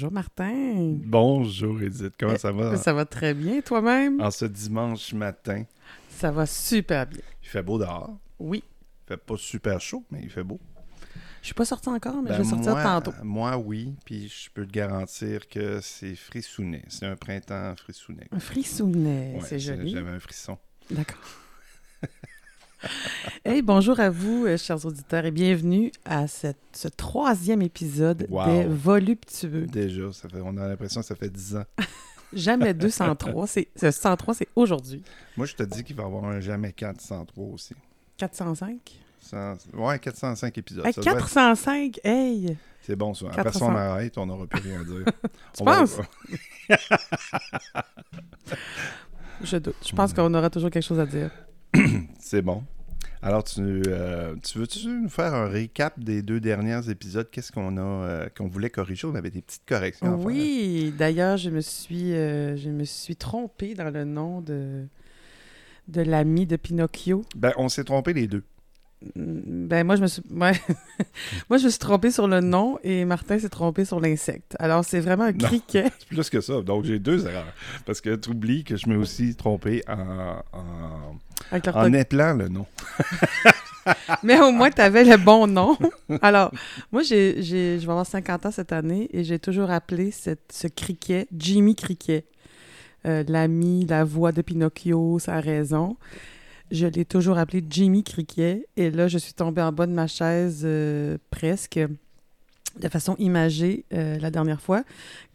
Bonjour Martin. Bonjour Edith, comment ça va? Ça va très bien, toi-même? En ce dimanche matin. Ça va super bien. Il fait beau dehors. Oui. Il fait pas super chaud, mais il fait beau. Je suis pas sortie encore, mais Ben, je vais sortir moi, tantôt. Moi, oui, puis je peux te garantir que c'est frissounet. C'est un printemps frissounet. Un Ouais, c'est joli. J'avais un frisson. D'accord. hey, bonjour à vous, euh, chers auditeurs, et bienvenue à cette- ce troisième épisode Wow. des Voluptueux. Déjà, ça fait, on a l'impression que ça fait 10 ans. Jamais 203, c'est ce 103, c'est aujourd'hui. Moi, je te dis qu'il va y avoir un jamais 403 aussi. 405? Cent- Ouais, 405 épisodes. Hey, Ça doit être- 405, hey! C'est bon, ça. En 400. personne arrête, on n'aura plus rien à dire. Tu On va- penses? Je doute. Je pense qu'on aura toujours quelque chose à dire. C'est bon. Alors, tu, euh, tu veux-tu nous faire un récap des deux derniers épisodes? Qu'est-ce qu'on a euh, qu'on voulait corriger? On avait des petites corrections à faire. Oui, d'ailleurs, je me suis euh, je me suis trompée dans le nom de de l'ami de Pinocchio. Ben, on s'est trompé les deux. Mm, Ben moi je me suis ouais. moi je me suis trompée sur le nom et Martin s'est trompé sur l'insecte. Alors c'est vraiment un Non. criquet. C'est plus que ça. Donc, j'ai deux erreurs. Parce que tu oublies que je m'ai aussi trompé en, en, avec en épelant le nom. Mais au moins tu avais le bon nom. Alors, moi j'ai j'ai je vais avoir 50 ans cette année et j'ai toujours appelé cette, ce criquet Jimmy Criquet. Euh, l'ami, la voix de Pinocchio, sa raison. Je l'ai toujours appelé Jimmy Criquet. Et là, je suis tombée en bas de ma chaise euh, presque de façon imagée euh, la dernière fois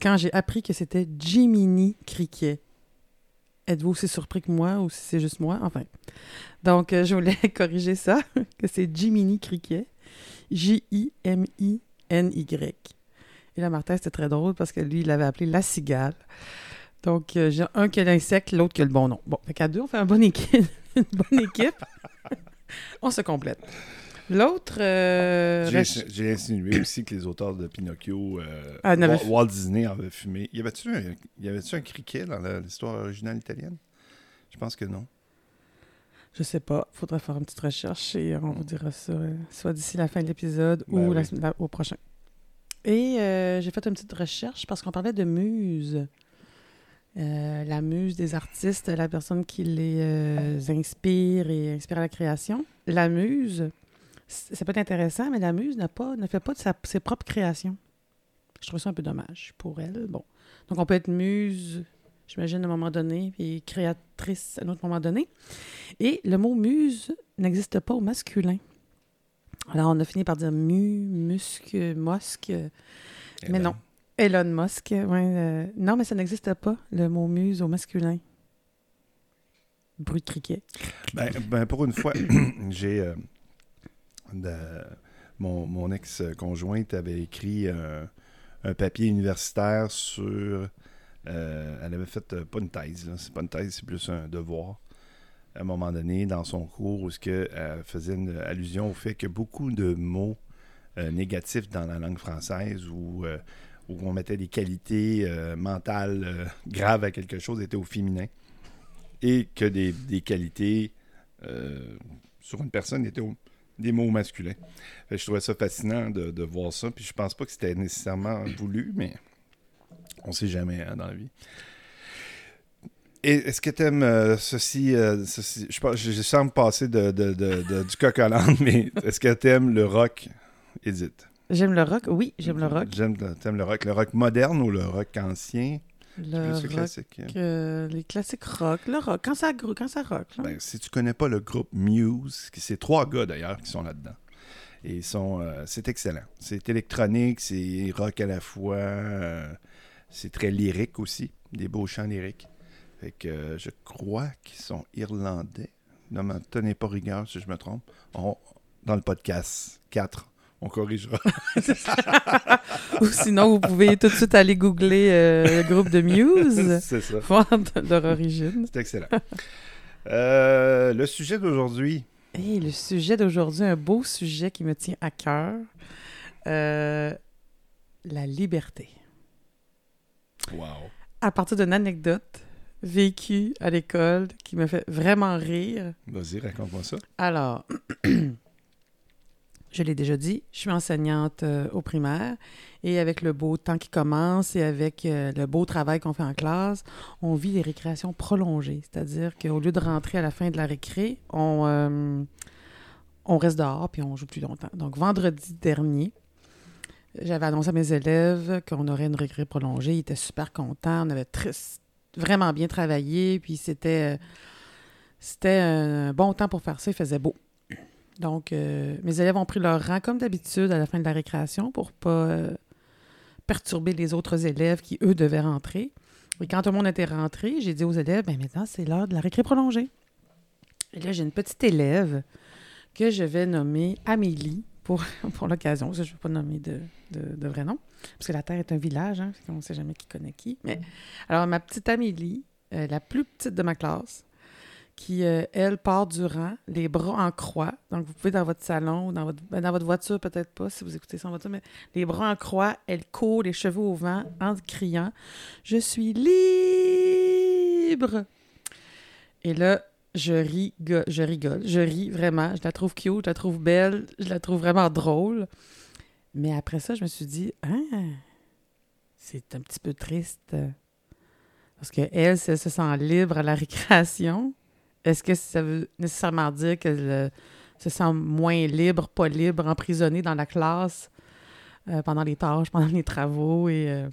quand j'ai appris que c'était Jiminy Criquet. Êtes-vous aussi surpris que moi ou si c'est juste moi? Enfin. Donc, euh, je voulais corriger ça, que c'est Jiminy Criquet. J-I-M-I-N-Y. Et là, Martin, c'était très drôle parce que lui, il l'avait appelé la cigale. Donc, euh, j'ai un qui a l'insecte, l'autre qui a le bon nom. Bon, fait qu'à deux, on fait une bonne équipe. une bonne équipe. on se complète. L'autre... euh, J'ai insinué aussi que les auteurs de Pinocchio, euh, Ah, Walt Disney avait fumé. Y avait-tu un, y avait-tu un criquet dans l'histoire originale italienne? Je pense que non. Je sais pas. Faudrait faire une petite recherche et on vous dira ça euh, soit d'ici la fin de l'épisode Ben ou la oui. la- au prochain. Et euh, j'ai fait une petite recherche parce qu'on parlait de muse. Euh, la muse des artistes, la personne qui les euh, inspire et inspire à la création. La muse, ça peut être intéressant, mais la muse n'a pas, ne fait pas de sa- ses propres créations. Je trouve ça un peu dommage pour elle. Bon. Donc, on peut être muse, j'imagine, à un moment donné, puis créatrice à un autre moment donné. Et le mot muse n'existe pas au masculin. Alors, on a fini par dire mu, musque, mosque. Mais non. Elon Musk, ouais. euh, non, mais ça n'existe pas, le mot muse au masculin. Bruit de criquet. Ben, ben, pour une fois, j'ai. euh, mon, ex-conjointe avait écrit euh, un papier universitaire sur. euh, elle avait fait, euh, pas une thèse, c'est pas une thèse, c'est plus un devoir. À un moment donné, dans son cours, où ce elle faisait une allusion au fait que beaucoup de mots négatifs dans la langue française où on mettait des qualités mentales graves à quelque chose étaient au féminin et que des, qualités sur une personne étaient au- des mots masculins. Fait je trouvais ça fascinant de, de voir ça. Puis je pense pas que c'était nécessairement voulu, mais on sait jamais hein, dans la vie. Est-ce que tu aimes ceci, euh, ceci- Je, pense- je, je sens me passer de, de- de- de- du coq à l'âne, mais est-ce que tu aimes le rock, Edith? J'aime le rock. Oui, j'aime le rock. J'aime T'aimes le rock. Le rock moderne ou le rock ancien? Le Plus le rock, classique. euh, les classiques rock. Le rock, quand ça, quand ça rock. là. Ben, si tu connais pas le groupe Muse, qui- c'est trois gars d'ailleurs qui sont là-dedans. Et ils sont, euh, c'est excellent. C'est électronique, c'est rock à la fois. euh, c'est très lyrique aussi, des beaux chants lyriques. Fait que je crois qu'ils sont irlandais. Ne m'en tenez pas rigueur si je me trompe. On- dans le podcast 4, on corrigera. Ou sinon, vous pouvez tout de suite aller googler euh, le groupe de Muse, c'est ça. voir leur origine. C'est excellent. Euh, le sujet d'aujourd'hui, Et le sujet d'aujourd'hui, un beau sujet qui me tient à cœur. Euh, la liberté. wow. À partir d'une anecdote vécue à l'école qui me fait vraiment rire. Vas-y, raconte-moi ça. Alors, je l'ai déjà dit, je suis enseignante euh, au primaire et avec le beau temps qui commence et avec euh, le beau travail qu'on fait en classe, on vit des récréations prolongées. C'est-à-dire qu'au lieu de rentrer à la fin de la récré, on, euh, on reste dehors puis on joue plus longtemps. Donc, vendredi dernier, j'avais annoncé à mes élèves qu'on aurait une récré prolongée. Ils étaient super contents. On avait vraiment bien travaillé. Puis c'était, c'était un bon temps pour faire ça. Il faisait beau. Donc, euh, mes élèves ont pris leur rang comme d'habitude à la fin de la récréation pour pas euh, perturber les autres élèves qui, eux, devaient rentrer. Et quand tout le monde était rentré, j'ai dit aux élèves, ben maintenant, c'est l'heure de la récré prolongée. Et là, j'ai une petite élève que je vais nommer Amélie pour, l'occasion. Je ne vais pas nommer de, de, de vrai nom, parce que la Terre est un village, hein, on ne sait jamais qui connaît qui. Mais, alors, ma petite Amélie, euh, la plus petite de ma classe, qui, euh, elle, part du rang, les bras en croix. Donc, vous pouvez dans votre salon ou dans votre, ben, dans votre voiture, peut-être pas, si vous écoutez ça en voiture, mais les bras en croix, elle court, les cheveux au vent, en criant « Je suis libre! » Et là, je ris, go- je rigole, je ris vraiment. Je la trouve cute, je la trouve belle, je la trouve vraiment drôle. Mais après ça, je me suis dit, ah, c'est un petit peu triste. Parce que elle, si elle se sent libre à la récréation, est-ce que ça veut nécessairement dire qu'elle se sent moins libre, pas libre, emprisonnée dans la classe euh, pendant les tâches, pendant les travaux et euh,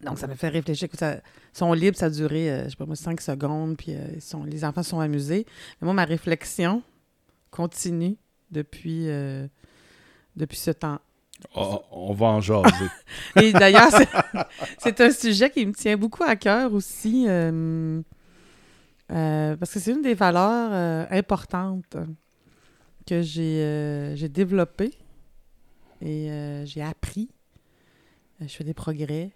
donc, ça me fait réfléchir que ça, ils sont libres, ça a duré, euh, je sais pas moi, cinq secondes, puis euh, sont, les enfants sont amusés. Mais moi, ma réflexion continue depuis, depuis ce temps. Oh, on va en jaser. Et d'ailleurs, c'est- c'est un sujet qui me tient beaucoup à cœur aussi, euh, euh, parce que c'est une des valeurs euh, importantes que j'ai euh, j'ai développées et euh, j'ai appris. Je fais des progrès.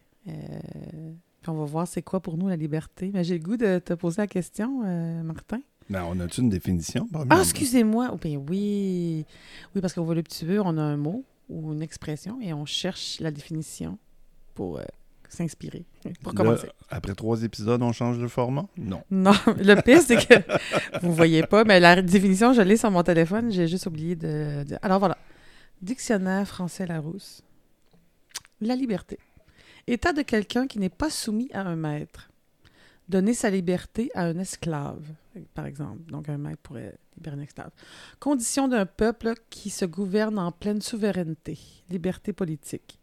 On va voir c'est quoi pour nous la liberté. Mais j'ai le goût de te poser la question, Martin. Ben, on a-tu une définition? Ah, excusez-moi. Oh, ben oui. Oui, parce qu'au voluptueux, on a un mot ou une expression et on cherche la définition pour s'inspirer. Pour Là, commencer. après trois épisodes, on change de format? Non. Non, le pire, c'est que vous voyez pas, mais la définition, je l'ai sur mon téléphone. J'ai juste oublié de dire. Alors voilà. Dictionnaire français Larousse. La liberté. État de quelqu'un qui n'est pas soumis à un maître. Donner sa liberté à un esclave, par exemple. Donc, un maître pourrait libérer un esclave. Condition d'un peuple qui se gouverne en pleine souveraineté. Liberté politique.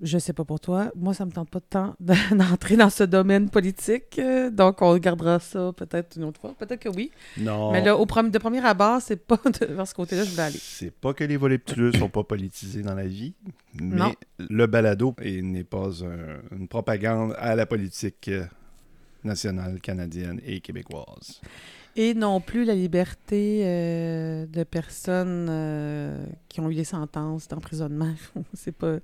Je sais pas pour toi. Moi, ça me tente pas de temps d'entrer dans ce domaine politique. euh, donc, on regardera ça peut-être une autre fois. Peut-être que oui. Non. Mais là, au prom- de premier abord, c'est pas de- vers ce côté-là que je voulais aller. C'est pas que les voluptueux sont pas politisés dans la vie, mais Non. le balado est- n'est pas un- une propagande à la politique euh, nationale, canadienne et québécoise. Et non plus la liberté euh, de personnes euh, qui ont eu des sentences d'emprisonnement. c'est pas.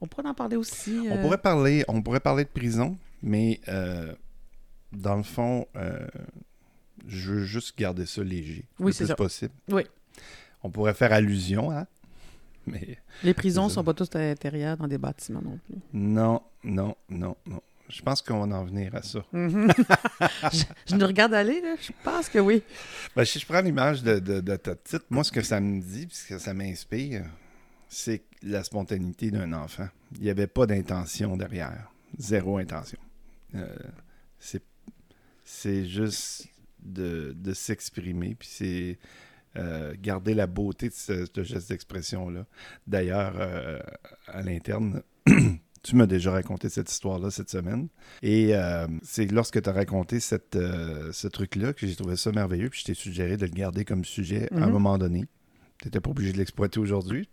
On pourrait en parler aussi. On euh, pourrait parler, on pourrait parler de prison, mais euh, dans le fond, euh, je veux juste garder ça léger, Oui, le c'est plus ça. possible. Oui. On pourrait faire allusion, hein, mais Les prisons ça. sont pas toutes à l'intérieur dans des bâtiments non plus. non, non, non, non. Je pense qu'on va en venir à ça. Mhm. je, je nous regarde aller, là. Je pense que oui. Ben, si je prends l'image de, de, de ta petite, moi, ce que ça me dit, puis ce que ça m'inspire, c'est la spontanéité d'un enfant. Il n'y avait pas d'intention derrière. Zéro intention. Euh, c'est, juste de, de s'exprimer, puis c'est euh, garder la beauté de ce, ce geste d'expression-là. D'ailleurs, euh, à l'interne, tu m'as déjà raconté cette histoire-là cette semaine. Et euh, c'est lorsque tu as raconté cette, euh, ce truc-là que j'ai trouvé ça merveilleux, puis je t'ai suggéré de le garder comme sujet à un Mhm. moment donné. Tu n'étais pas obligé de l'exploiter aujourd'hui.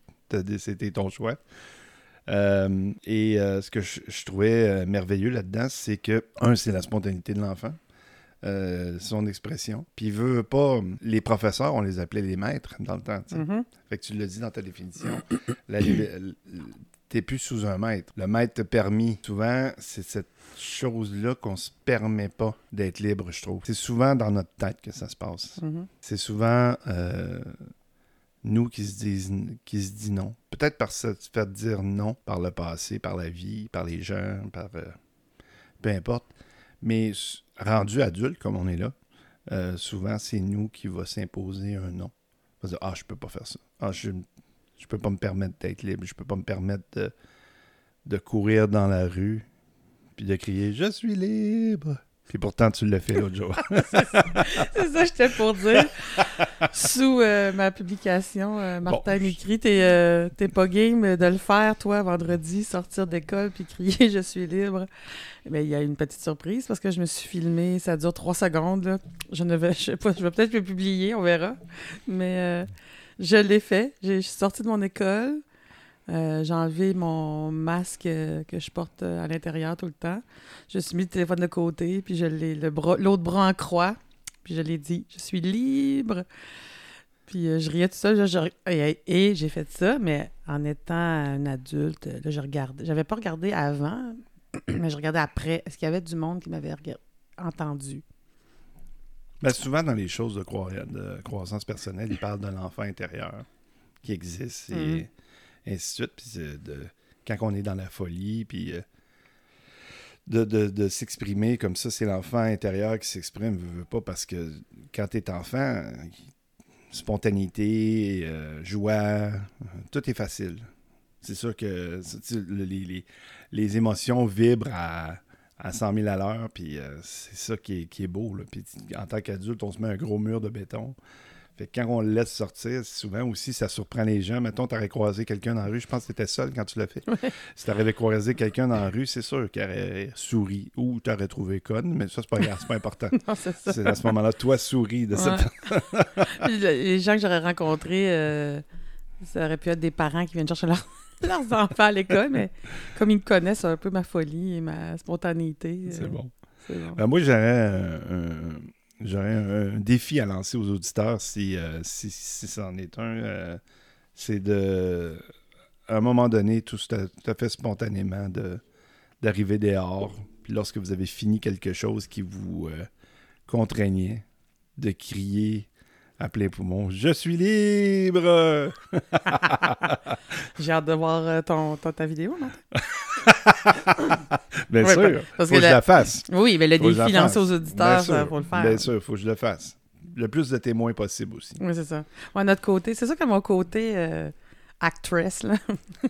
C'était ton choix. Euh, et euh, ce que je, je trouvais euh, merveilleux là-dedans, c'est que, un, c'est la spontanéité de l'enfant, son expression. Puis, il veut pas. Les professeurs, on les appelait les maîtres dans le temps. Mhm. Fait que tu l'as dit dans ta définition. T'es plus sous un maître. Le maître t'a permis. Souvent, c'est cette chose-là qu'on se permet pas d'être libre, je trouve. C'est souvent dans notre tête que ça se passe. Mhm. C'est souvent nous qui se disent qui se dit non. Peut-être par se faire dire non par le passé, par la vie, par les gens, par euh, peu importe. Mais rendu adulte comme on est là, euh, souvent c'est nous qui va s'imposer un non. vas dire, ah, je peux pas faire ça. Ah, je, je peux pas me permettre d'être libre. Je peux pas me permettre de courir dans la rue puis de crier, je suis libre. Puis pourtant, tu l'as fait l'autre jour. c'est ça que j'étais pour dire. Sous euh, ma publication, euh, Martin Bon. écrit T'es euh, t'es pas game de le faire, toi, vendredi, sortir d'école puis crier Je suis libre. Mais il y a une petite surprise parce que je me suis filmé. Ça dure trois secondes. là. Je ne vais, je sais pas, je vais peut-être le publier, on verra. Mais euh, je l'ai fait. J'ai- Je suis sortie de mon école. Euh, j'ai enlevé mon masque euh, que je porte euh, à l'intérieur tout le temps. Je suis mis le téléphone de côté, puis je l'ai le bras, l'autre bras en croix, puis je l'ai dit, je suis libre. Puis euh, je riais tout seul, je- et, et j'ai fait ça, mais en étant un adulte, là, je regardais. J'avais pas regardé avant, mais je regardais après. Est-ce qu'il y avait du monde qui m'avait entendu? Ben, souvent, dans les choses de, croi- de croissance personnelle, ils parlent de l'enfant intérieur qui existe et ainsi de suite. De, quand on est dans la folie, puis euh, de, de- de s'exprimer comme ça, c'est l'enfant intérieur qui s'exprime, veut, pas, parce que quand tu es enfant, spontanéité, euh, joie, euh, tout est facile. C'est sûr que les, les- les émotions vibrent à, à 100 000 à l'heure, puis euh, c'est ça qui est, qui est beau. Puis en tant qu'adulte, on se met un gros mur de béton. Fait que quand on le laisse sortir, souvent aussi, ça surprend les gens. Mettons, tu aurais croisé quelqu'un dans la rue, je pense que tu étais seul quand tu l'as fait. Si tu avais croisé quelqu'un dans la rue, c'est sûr qu'il aurait souri ou tu aurais trouvé conne, mais ça, c'est pas grave, c'est pas important. Non, c'est ça. C'est à ce moment-là, toi, souris de cette Ouais. Le- les gens que j'aurais rencontrés, euh, ça aurait pu être des parents qui viennent chercher leur- leurs enfants à l'école, mais comme ils me connaissent un peu ma folie et ma spontanéité. C'est euh, bon. bon. Ben, moi, j'aurais un, un- j'aurais un, défi à lancer aux auditeurs si, euh, si, c'en est un. euh, c'est de, à un moment donné, tout, à- tout à fait spontanément, de, d'arriver dehors. Puis lorsque vous avez fini quelque chose qui vous euh, contraignait, de crier plein poumon Je suis libre J'ai hâte de voir euh, ton, ton- ta vidéo, non? Bien Ouais, sûr, parce faut que que je la- fasse. Oui, mais le Faut défi la lancé aux auditeurs, ça, sûr, faut le faire. Bien sûr, il faut que je le fasse. Le plus de témoins possible aussi. Oui, c'est ça. Moi, notre côté, c'est ça que mon côté euh, actress, là,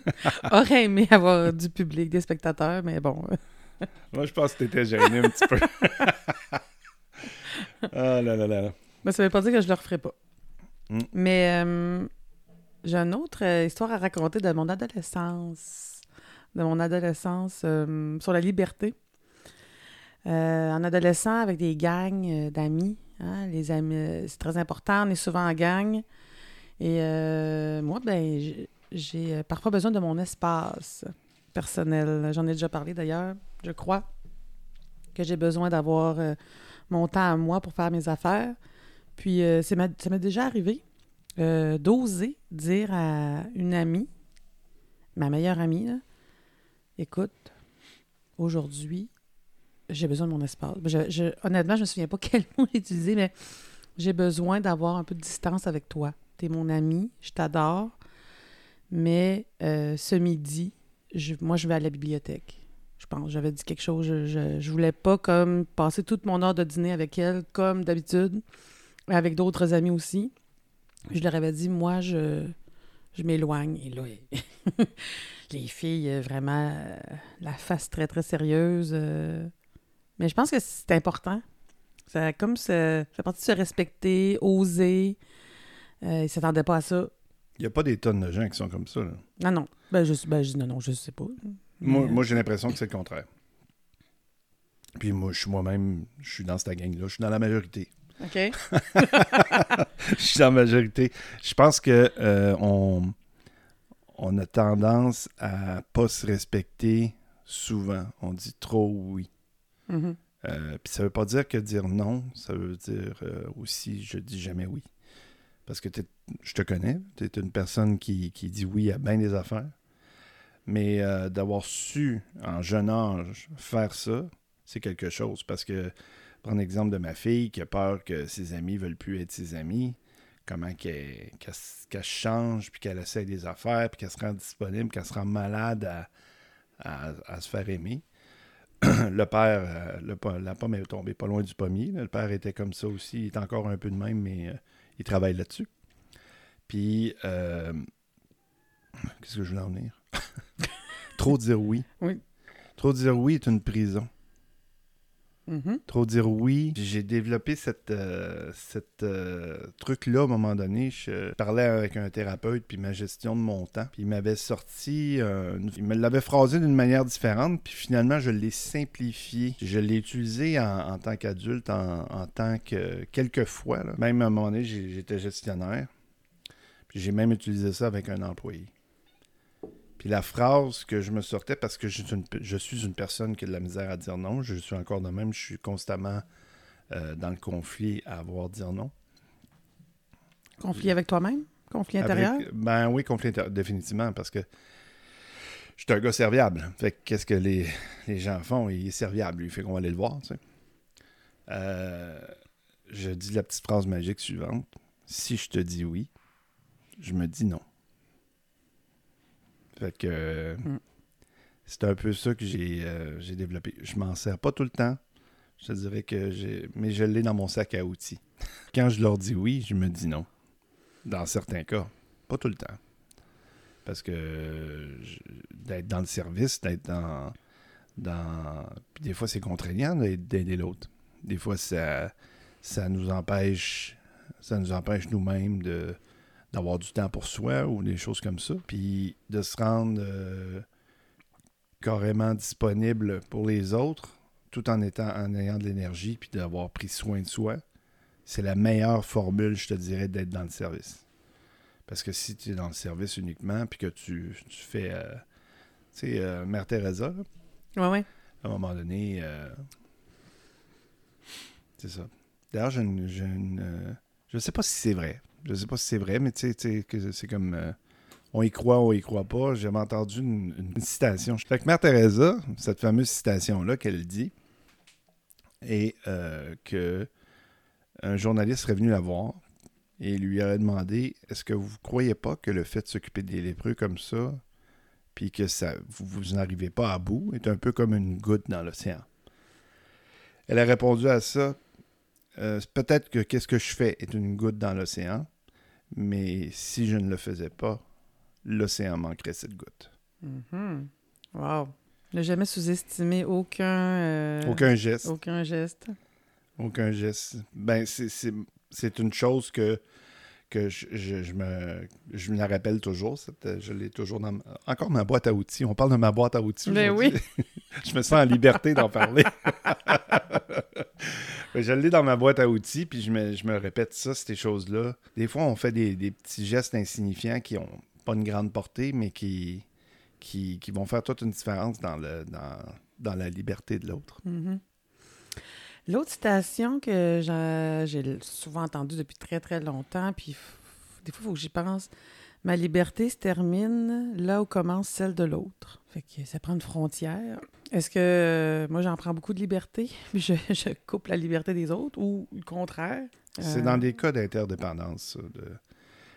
aurait aimé avoir du public, des spectateurs, mais bon. euh, Moi, je pense que t'étais gêné un petit peu. ah là là là. Mais ça veut pas dire que je le referai pas. Mm. Mais euh, j'ai une autre euh, histoire à raconter de mon adolescence. De mon adolescence euh, sur la liberté. Euh, en adolescent, avec des gangs d'amis. hein, les amis, c'est très important. On est souvent en gang. Et moi, ben, j'ai- parfois besoin de mon espace personnel. J'en ai déjà parlé d'ailleurs, je crois, que j'ai besoin d'avoir mon temps à moi pour faire mes affaires. Puis euh, ma- ça m'est déjà arrivé euh, d'oser dire à une amie, ma meilleure amie, là, écoute, aujourd'hui, j'ai besoin de mon espace. Je- je- honnêtement, je me souviens pas quel mot j'ai utilisé, mais j'ai besoin d'avoir un peu de distance avec toi. Tu es mon ami, je t'adore, mais euh, ce midi, je- moi, je vais à la bibliothèque. Je pense, j'avais dit quelque chose, je, je voulais pas comme passer toute mon heure de dîner avec elle, comme d'habitude avec d'autres amis aussi. Je leur avais dit, moi, je, je m'éloigne. Et là, les filles, euh, vraiment, euh, la face très, très sérieuse. euh. Mais je pense que c'est important. Ça, comme ça fait partie de se respecter, oser. Euh, ils ne s'attendaient pas à ça. Il n'y a pas des tonnes de gens qui sont comme ça. là. Non, non. Ben, je, ben, je dis non, non, je sais pas. Moi, moi, j'ai l'impression que c'est le contraire. Puis moi, je suis moi-même, je suis dans cette gang-là. Je suis dans la majorité. OK. je suis dans la majorité. Je pense que euh, on, on a tendance à pas se respecter souvent. On dit trop oui. Mhm. Euh, Puis ça veut pas dire que dire non, ça veut dire euh, aussi je dis jamais oui. Parce que je te connais, tu es une personne qui, qui dit oui à bien des affaires. Mais euh, d'avoir su en jeune âge faire ça, c'est quelque chose. Parce que, prendre l'exemple de ma fille qui a peur que ses amis veulent plus être ses amis, comment qu'elle change, puis qu'elle essaie des affaires, puis qu'elle se rend disponible, qu'elle se rend malade à, à- à se faire aimer. le père, euh, le la pomme est tombée pas loin du pommier. là. Le père était comme ça aussi. Il est encore un peu de même, mais euh, il travaille là-dessus. Puis, euh, qu'est-ce que je voulais en venir? Trop dire oui. Oui. Trop dire oui est une prison. Mhm. Trop dire oui. J'ai développé cette, euh, euh, truc-là à un moment donné. Je parlais avec un thérapeute, puis ma gestion de mon temps. Puis il m'avait sorti, une- il me l'avait phrasé d'une manière différente, puis finalement je l'ai simplifié. Je l'ai utilisé en, tant qu'adulte, en, tant que quelques fois. là. Même à un moment donné, j'étais gestionnaire. Puis j'ai même utilisé ça avec un employé. Puis la phrase que je me sortais, parce que je suis une, je suis une personne qui a de la misère à dire non, je suis encore de même, je suis constamment euh, dans le conflit à avoir dire non. Conflit avec toi-même? Conflit Avec- intérieur? ben oui, conflit intérieur, définitivement, parce que je suis un gars serviable. Fait que qu'est-ce que les, les gens font? Il est serviable, lui, fait qu'on va aller le voir, tu sais. Euh, je dis la petite phrase magique suivante. Si je te dis oui, je me dis non. Fait que Mm. c'est un peu ça que j'ai euh, j'ai développé. Je m'en sers pas tout le temps. Je te dirais que j'ai. Mais je l'ai dans mon sac à outils. Quand je leur dis oui, je me dis non. Dans certains cas. Pas tout le temps. Parce que je- d'être dans le service, d'être dans. dans... Puis des fois, c'est contraignant d'aider d'aider l'autre. Des fois, ça, ça nous empêche. Ça nous empêche nous-mêmes de d'avoir du temps pour soi ou des choses comme ça. Puis de se rendre euh, carrément disponible pour les autres tout en étant en ayant de l'énergie puis d'avoir pris soin de soi. C'est la meilleure formule, je te dirais, d'être dans le service. Parce que si tu es dans le service uniquement puis que tu, tu fais euh, tu sais, euh, Mère Teresa, là, à un moment donné, euh, c'est ça. D'ailleurs, une, euh, je sais pas si c'est vrai. Je sais pas si c'est vrai, mais tu sais, c'est comme euh, on y croit, on y croit pas. J'avais entendu une, citation. Fait que Mère Teresa, cette fameuse citation-là qu'elle dit, et euh, que un journaliste serait venu la voir et lui aurait demandé Est-ce que vous croyez pas que le fait de s'occuper des lépreux comme ça, puis que ça, vous, vous n'arrivez pas à bout, est un peu comme une goutte dans l'océan? Elle a répondu à ça. euh, Peut-être que qu'est-ce que je fais est une goutte dans l'océan, mais si je ne le faisais pas, l'océan manquerait cette goutte. Mhm. Wow. Ne jamais sous-estimer aucun, euh, Aucun geste. aucun geste. Aucun geste. Ben, c'est une chose que, que je, je- je me, je me la rappelle toujours. cette- je l'ai toujours dans ma- encore ma boîte à outils. On parle de ma boîte à outils. Ben aujourd'hui. je me sens en liberté d'en parler. Ben, je l'ai dans ma boîte à outils, puis je me, je me répète ça, ces choses-là. Des fois, on fait des, des petits gestes insignifiants qui ont pas une grande portée, mais qui, qui, qui vont faire toute une différence dans, le, dans, dans la liberté de l'autre. Mhm. L'autre citation que j'ai souvent entendue depuis très, très longtemps, puis des fois, il faut que j'y pense. Ma liberté se termine là où commence celle de l'autre. Fait que ça prend une frontière. Est-ce que euh, moi, j'en prends beaucoup de liberté, puis je, je coupe la liberté des autres, ou le contraire? C'est Euh, dans des cas d'interdépendance. de...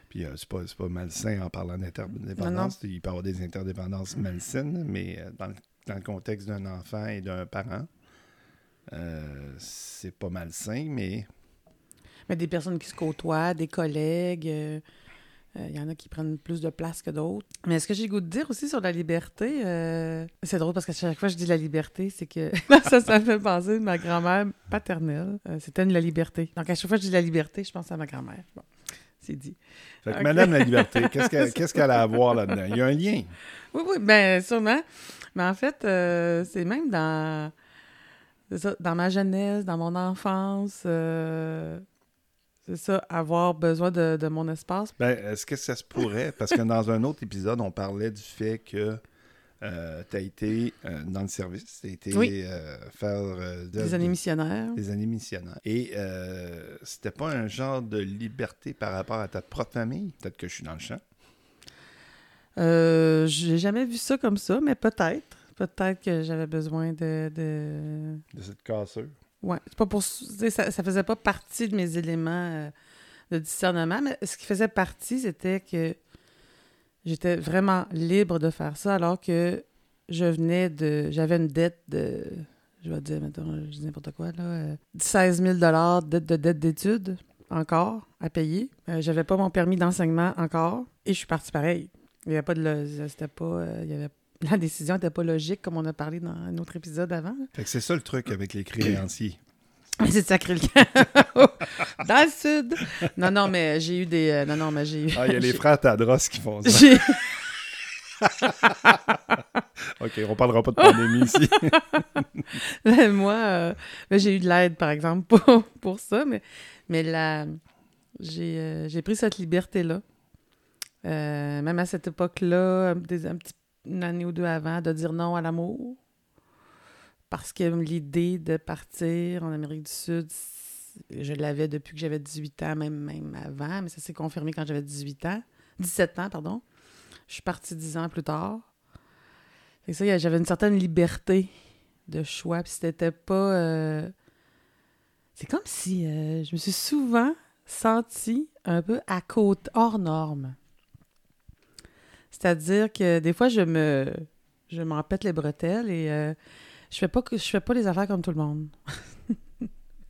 Puis euh, c'est pas, pas malsain en parlant d'interdépendance. Il peut y avoir des interdépendances malsaines, mais euh, dans, le, dans le contexte d'un enfant et d'un parent, euh, c'est pas malsain, mais Mais des personnes qui se côtoient, des collègues, euh, euh, il y en a qui prennent plus de place que d'autres. Mais ce que j'ai le goût de dire aussi sur la liberté, euh, c'est drôle parce que chaque fois que je dis la liberté, c'est que ça, ça me fait penser de ma grand-mère paternelle. Euh, C'était une la liberté. Donc à chaque fois que je dis la liberté, je pense à ma grand-mère. Bon, c'est dit. Fait que. Madame la Liberté, qu'est-ce qu'elle a à voir là-dedans? Il y a un lien. Oui, oui, bien sûrement. Mais en fait, euh, c'est même dans, ça, dans ma jeunesse, dans mon enfance. euh, c'est ça, avoir besoin de, de mon espace. Ben, est-ce que ça se pourrait? Parce que dans un autre épisode, on parlait du fait que tu as été euh, dans le service, tu as été Oui. euh, faire euh, de- Des années missionnaires. des années missionnaires. Et euh, c'était pas un genre de liberté par rapport à ta propre famille? Peut-être que je suis dans le champ. Euh, j'ai jamais vu ça comme ça, mais peut-être. Peut-être que j'avais besoin de. de... De cette cassure. Ouais. C'est pas pour. Ça, ça faisait pas partie de mes éléments euh, de discernement, mais ce qui faisait partie, c'était que j'étais vraiment libre de faire ça, alors que je venais de. J'avais une dette de. Je vais dire, mettons, je dis n'importe quoi, là. euh, 16 000 de dette de dette d'études. encore à payer. Euh, J'avais pas mon permis d'enseignement encore. Et je suis partie pareil. Il y avait pas de. C'était pas. euh, il y avait... La décision n'était pas logique, comme on a parlé dans un autre épisode avant. Fait que c'est ça le truc avec les créanciers. Mais C'est de sacré le camp. Dans le sud. Non, non, mais j'ai eu des. euh, non, non, mais j'ai eu. Ah, il y a les frères Tadros qui font ça. J'ai. OK, on parlera pas de pandémie ici. Moi, euh, ben, j'ai eu de l'aide, par exemple, pour, pour ça, mais, mais la, j'ai, euh, j'ai pris cette liberté-là. Même à cette époque-là, des, un petit, une année ou deux avant, de dire non à l'amour. Parce que l'idée de partir en Amérique du Sud, je l'avais depuis que j'avais 18 ans, même, même avant, mais ça s'est confirmé quand j'avais 18 ans. 17 ans, pardon. Je suis partie 10 ans plus tard. Fait ça, j'avais une certaine liberté de choix. Puis c'était pas. euh, C'est comme si euh, je me suis souvent sentie un peu à côté, hors norme. C'est-à-dire que des fois, je me. Je m'en pète les bretelles et euh, je fais pas que je fais pas les affaires comme tout le monde.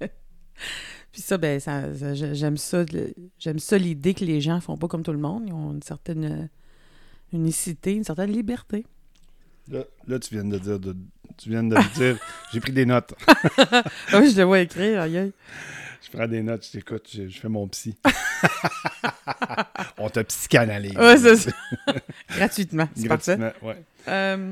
Puis ça, ben, ça, ça- j'ai- j'aime ça. J'aime ça l'idée que les gens font pas comme tout le monde. Ils ont une certaine euh, unicité, une certaine liberté. Là, là, tu viens de dire, de- tu viens de me dire, j'ai pris des notes. Ah oui, je le vois écrire, aïe. Je prends des notes, je t'écoute, je, je fais mon psy. on te psychanalyse. Ouais, c'est ça. Gratuitement, c'est parfait. Gratuitement, ouais. Euh,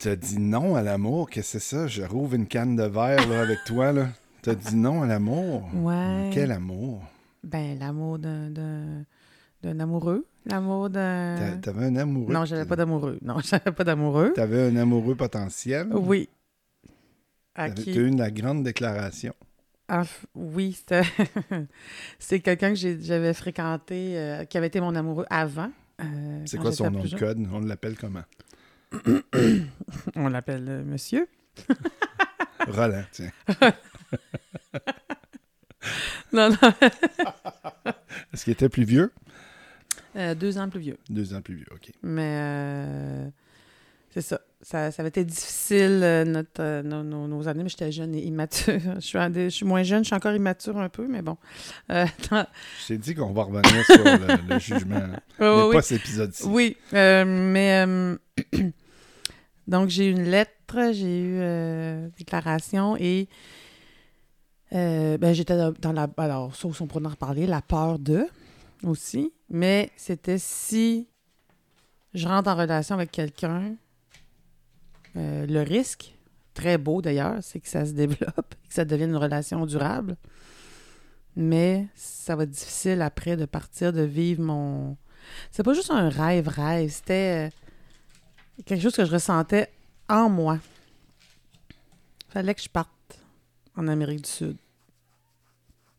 T'as dit non à l'amour, qu'est-ce que c'est ça? Je rouvre une canne de verre là, avec toi, là. T'as dit non à l'amour? ouais. Quel amour? Ben, l'amour d'un, d'un, d'un amoureux. L'amour d'un... T'a- T'avais un amoureux? Non, j'avais pas d'amoureux. Non, j'avais pas d'amoureux. T'avais un amoureux potentiel? Oui. À T'avais- qui... T'as eu une la grande déclaration? Ah, oui, c'est quelqu'un que j'avais fréquenté, euh, qui avait été mon amoureux avant. euh, C'est quoi son nom de code? On l'appelle comment? On l'appelle euh, monsieur. Roland, tiens. Non, non. Est-ce qu'il était plus vieux? Deux ans plus vieux. Deux ans plus vieux, OK. Mais c'est ça. ça. Ça avait été difficile, euh, notre, euh, nos, nos- nos années, mais j'étais jeune et immature. je, suis en- je suis moins jeune, je suis encore immature un peu, mais bon. Euh, Je t'ai dit qu'on va revenir sur le, le jugement. Ouais, mais ouais, pas oui. cet épisode-ci. Oui, mais donc j'ai eu une lettre, j'ai eu euh, déclaration et euh, ben, j'étais dans, la alors ça aussi, on pourrait en reparler, la peur de aussi, mais c'était si je rentre en relation avec quelqu'un, euh, le risque très beau d'ailleurs, c'est que ça se développe, que ça devienne une relation durable. Mais ça va être difficile après de partir, de vivre mon, c'est pas juste un rêve, rêve. C'était euh, quelque chose que je ressentais en moi. Fallait que je parte en Amérique du Sud.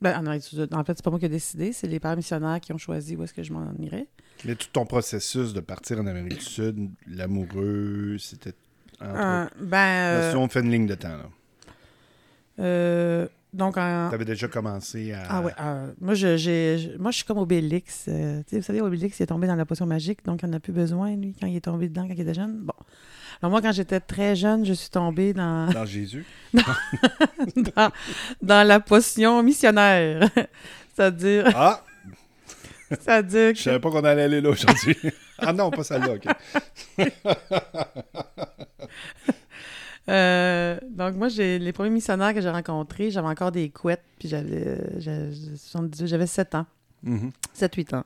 Ben, en Amérique du Sud. En fait, c'est pas moi qui ai décidé, c'est les pères missionnaires qui ont choisi où est-ce que je m'en irais. Mais tout ton processus de partir en Amérique du Sud, l'amoureux, c'était. Ben. Là, euh, si on fait une ligne de temps, là. euh, donc, en. T'avais déjà commencé à. Ah ouais, euh, moi, je, moi, je suis comme Obélix. tu sais, vous savez, Obélix, il est tombé dans la potion magique, donc il n'en a plus besoin, lui, quand il est tombé dedans, quand il était jeune. Bon. Alors, moi, quand j'étais très jeune, je suis tombée dans, Dans Jésus? dans, dans la potion missionnaire. C'est-à-dire, Ah! c'est-à-dire Je que, savais pas qu'on allait aller là aujourd'hui. ah non, pas celle-là, OK. euh, donc moi, j'ai les premiers missionnaires que j'ai rencontrés, j'avais encore des couettes, puis j'avais, j'avais 78, j'avais 7 ans, Mhm. 7-8 ans.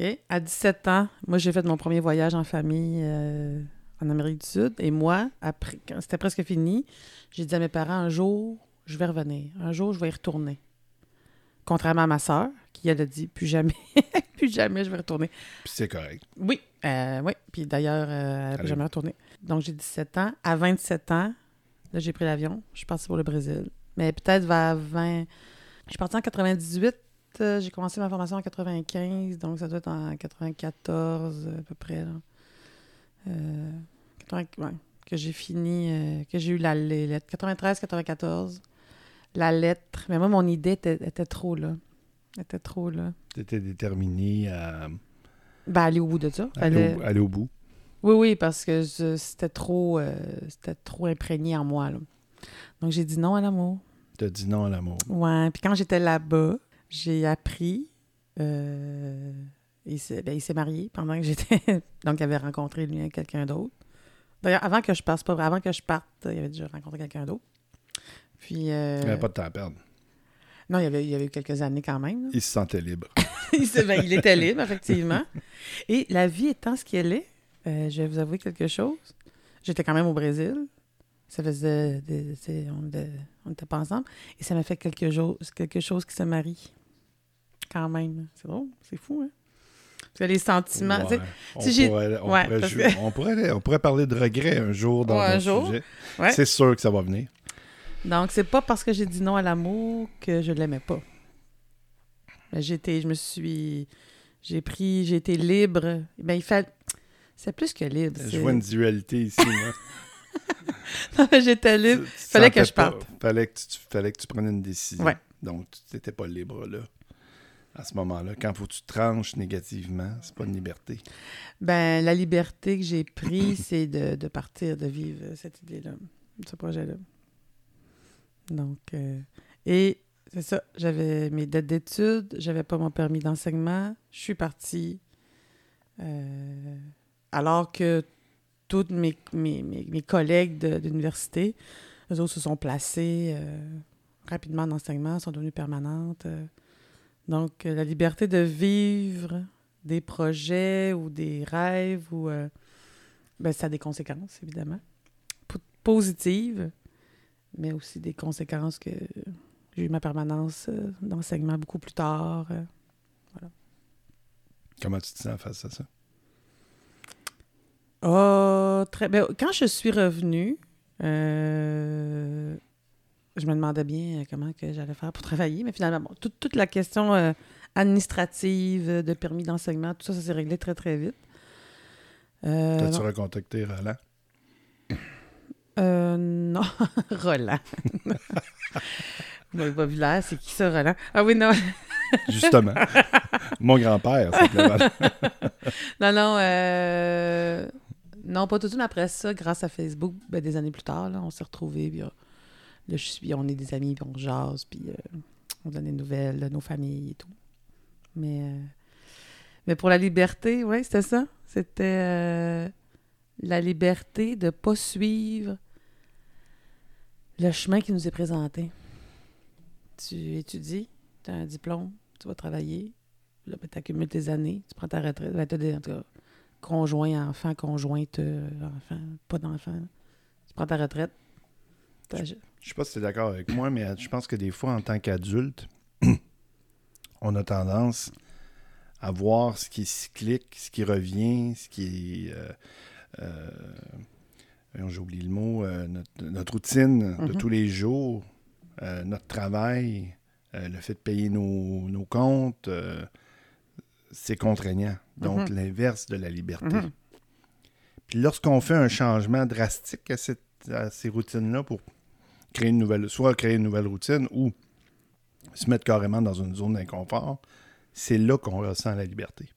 OK? À 17 ans, moi, j'ai fait mon premier voyage en famille euh, en Amérique du Sud. Et moi, après, quand c'était presque fini, j'ai dit à mes parents, un jour, je vais revenir. Un jour, je vais y retourner. Contrairement à ma sœur, qui elle a dit plus jamais, plus jamais je vais retourner. Puis c'est correct. Oui, euh, oui. Puis d'ailleurs, euh, elle n'a jamais retourné. Donc j'ai 17 ans. À 27 ans, là j'ai pris l'avion. Je suis partie pour le Brésil. Mais peut-être vers 20. Je suis partie en 98. Euh, j'ai commencé ma formation en 95. Donc ça doit être en 94 à peu près. Que j'ai fini, que j'ai eu la lettre 93-94. La lettre. Mais moi, mon idée était, était trop là. était trop là. T'étais déterminé à Ben, aller au bout de ça. aller, au, aller au bout. Oui, oui, parce que c'était trop, euh, c'était trop imprégné en moi. là. Donc, j'ai dit non à l'amour. T'as dit non à l'amour. Ouais, puis quand j'étais là-bas, j'ai appris. euh, il s'est ben, il s'est marié pendant que j'étais. Donc, il avait rencontré lui quelqu'un d'autre. D'ailleurs, avant que je passe pas, avant que je parte, il avait déjà rencontré quelqu'un d'autre. Puis. euh, Il n'y avait pas de temps à perdre. Non, il y avait, il y avait eu quelques années quand même. là. Il se sentait libre. il, ben, il était libre, effectivement. Et la vie étant ce qu'elle est, euh, je vais vous avouer quelque chose. J'étais quand même au Brésil. Ça faisait. des- on était- on n'était pas ensemble. Et ça m'a fait quelque chose, quelque chose qui se marie. Quand même. C'est drôle. C'est fou, hein? Parce que les sentiments. Ouais. On, pourrait, on, Ouais, pourrait parce jou- que- on, pourrait, on pourrait parler de regret un jour dans Ouais, un un jour. sujet. C'est sûr que ça va venir. Donc, c'est pas parce que j'ai dit non à l'amour que je l'aimais pas. J'étais, je me suis, j'ai pris, j'ai été libre. Ben, il fait, c'est plus que libre. Je vois une dualité ici, moi. J'étais libre. Tu- tu Fallait que je pas- parte. Fallait que, tu, fallait que tu prennes une décision. Ouais. Donc, tu n'étais pas libre là. À ce moment-là, quand faut que tu tranches négativement, c'est pas une liberté. Ben, la liberté que j'ai prise, c'est de, de partir, de vivre cette idée-là, ce projet-là. Donc, euh, et c'est ça, j'avais mes dettes d'études, j'avais pas mon permis d'enseignement, je suis partie. euh, alors que tous mes, mes, mes, mes collègues d'université, eux autres se sont placés euh, rapidement en enseignement, sont devenus permanentes. donc, la liberté de vivre des projets ou des rêves ou ben, ça a des conséquences évidemment positives mais aussi des conséquences que j'ai eu ma permanence euh, d'enseignement beaucoup plus tard euh. Comment tu te sens face à ça? Oh, très ben, quand je suis revenue euh, je me demandais bien comment que j'allais faire pour travailler mais finalement bon, toute, toute la question euh, administrative de permis d'enseignement tout ça ça s'est réglé très très vite Euh, T'as-tu recontacté Roland? Euh, non, Roland. Vu l'air, c'est qui ça, Roland? Ah oui, non. Justement. Mon grand-père Roland. Non, non, euh, non, pas tout de suite. mais Après ça, grâce à Facebook, ben, des années plus tard, là, on s'est retrouvés. Puis, euh, là, je suis, on est des amis, puis on jase, puis euh, on donne des nouvelles de nos familles et tout. Mais, mais pour la liberté, oui, c'était ça. C'était la liberté de ne pas suivre le chemin qui nous est présenté. Tu étudies, tu as un diplôme, tu vas travailler, Là, ben, tu accumules tes années, tu prends ta retraite. Ben, t'as des, en tout cas, conjoint, enfant, conjointe, euh, enfant, pas d'enfant. Tu prends ta retraite. T'as- Je sais pas si tu es d'accord avec moi, mais je pense que des fois, en tant qu'adulte, on a tendance à voir ce qui est cyclique, ce qui revient, ce qui est. euh, euh, J'ai oublié le mot. euh, notre, notre routine de Mhm. tous les jours, euh, notre travail, euh, le fait de payer nos, nos comptes, euh, c'est contraignant. Donc, Mhm. l'inverse de la liberté. Mhm. Puis lorsqu'on fait un changement drastique à, cette- à ces routines-là pour créer une nouvelle, soit créer une nouvelle routine ou se mettre carrément dans une zone d'inconfort, c'est là qu'on ressent la liberté.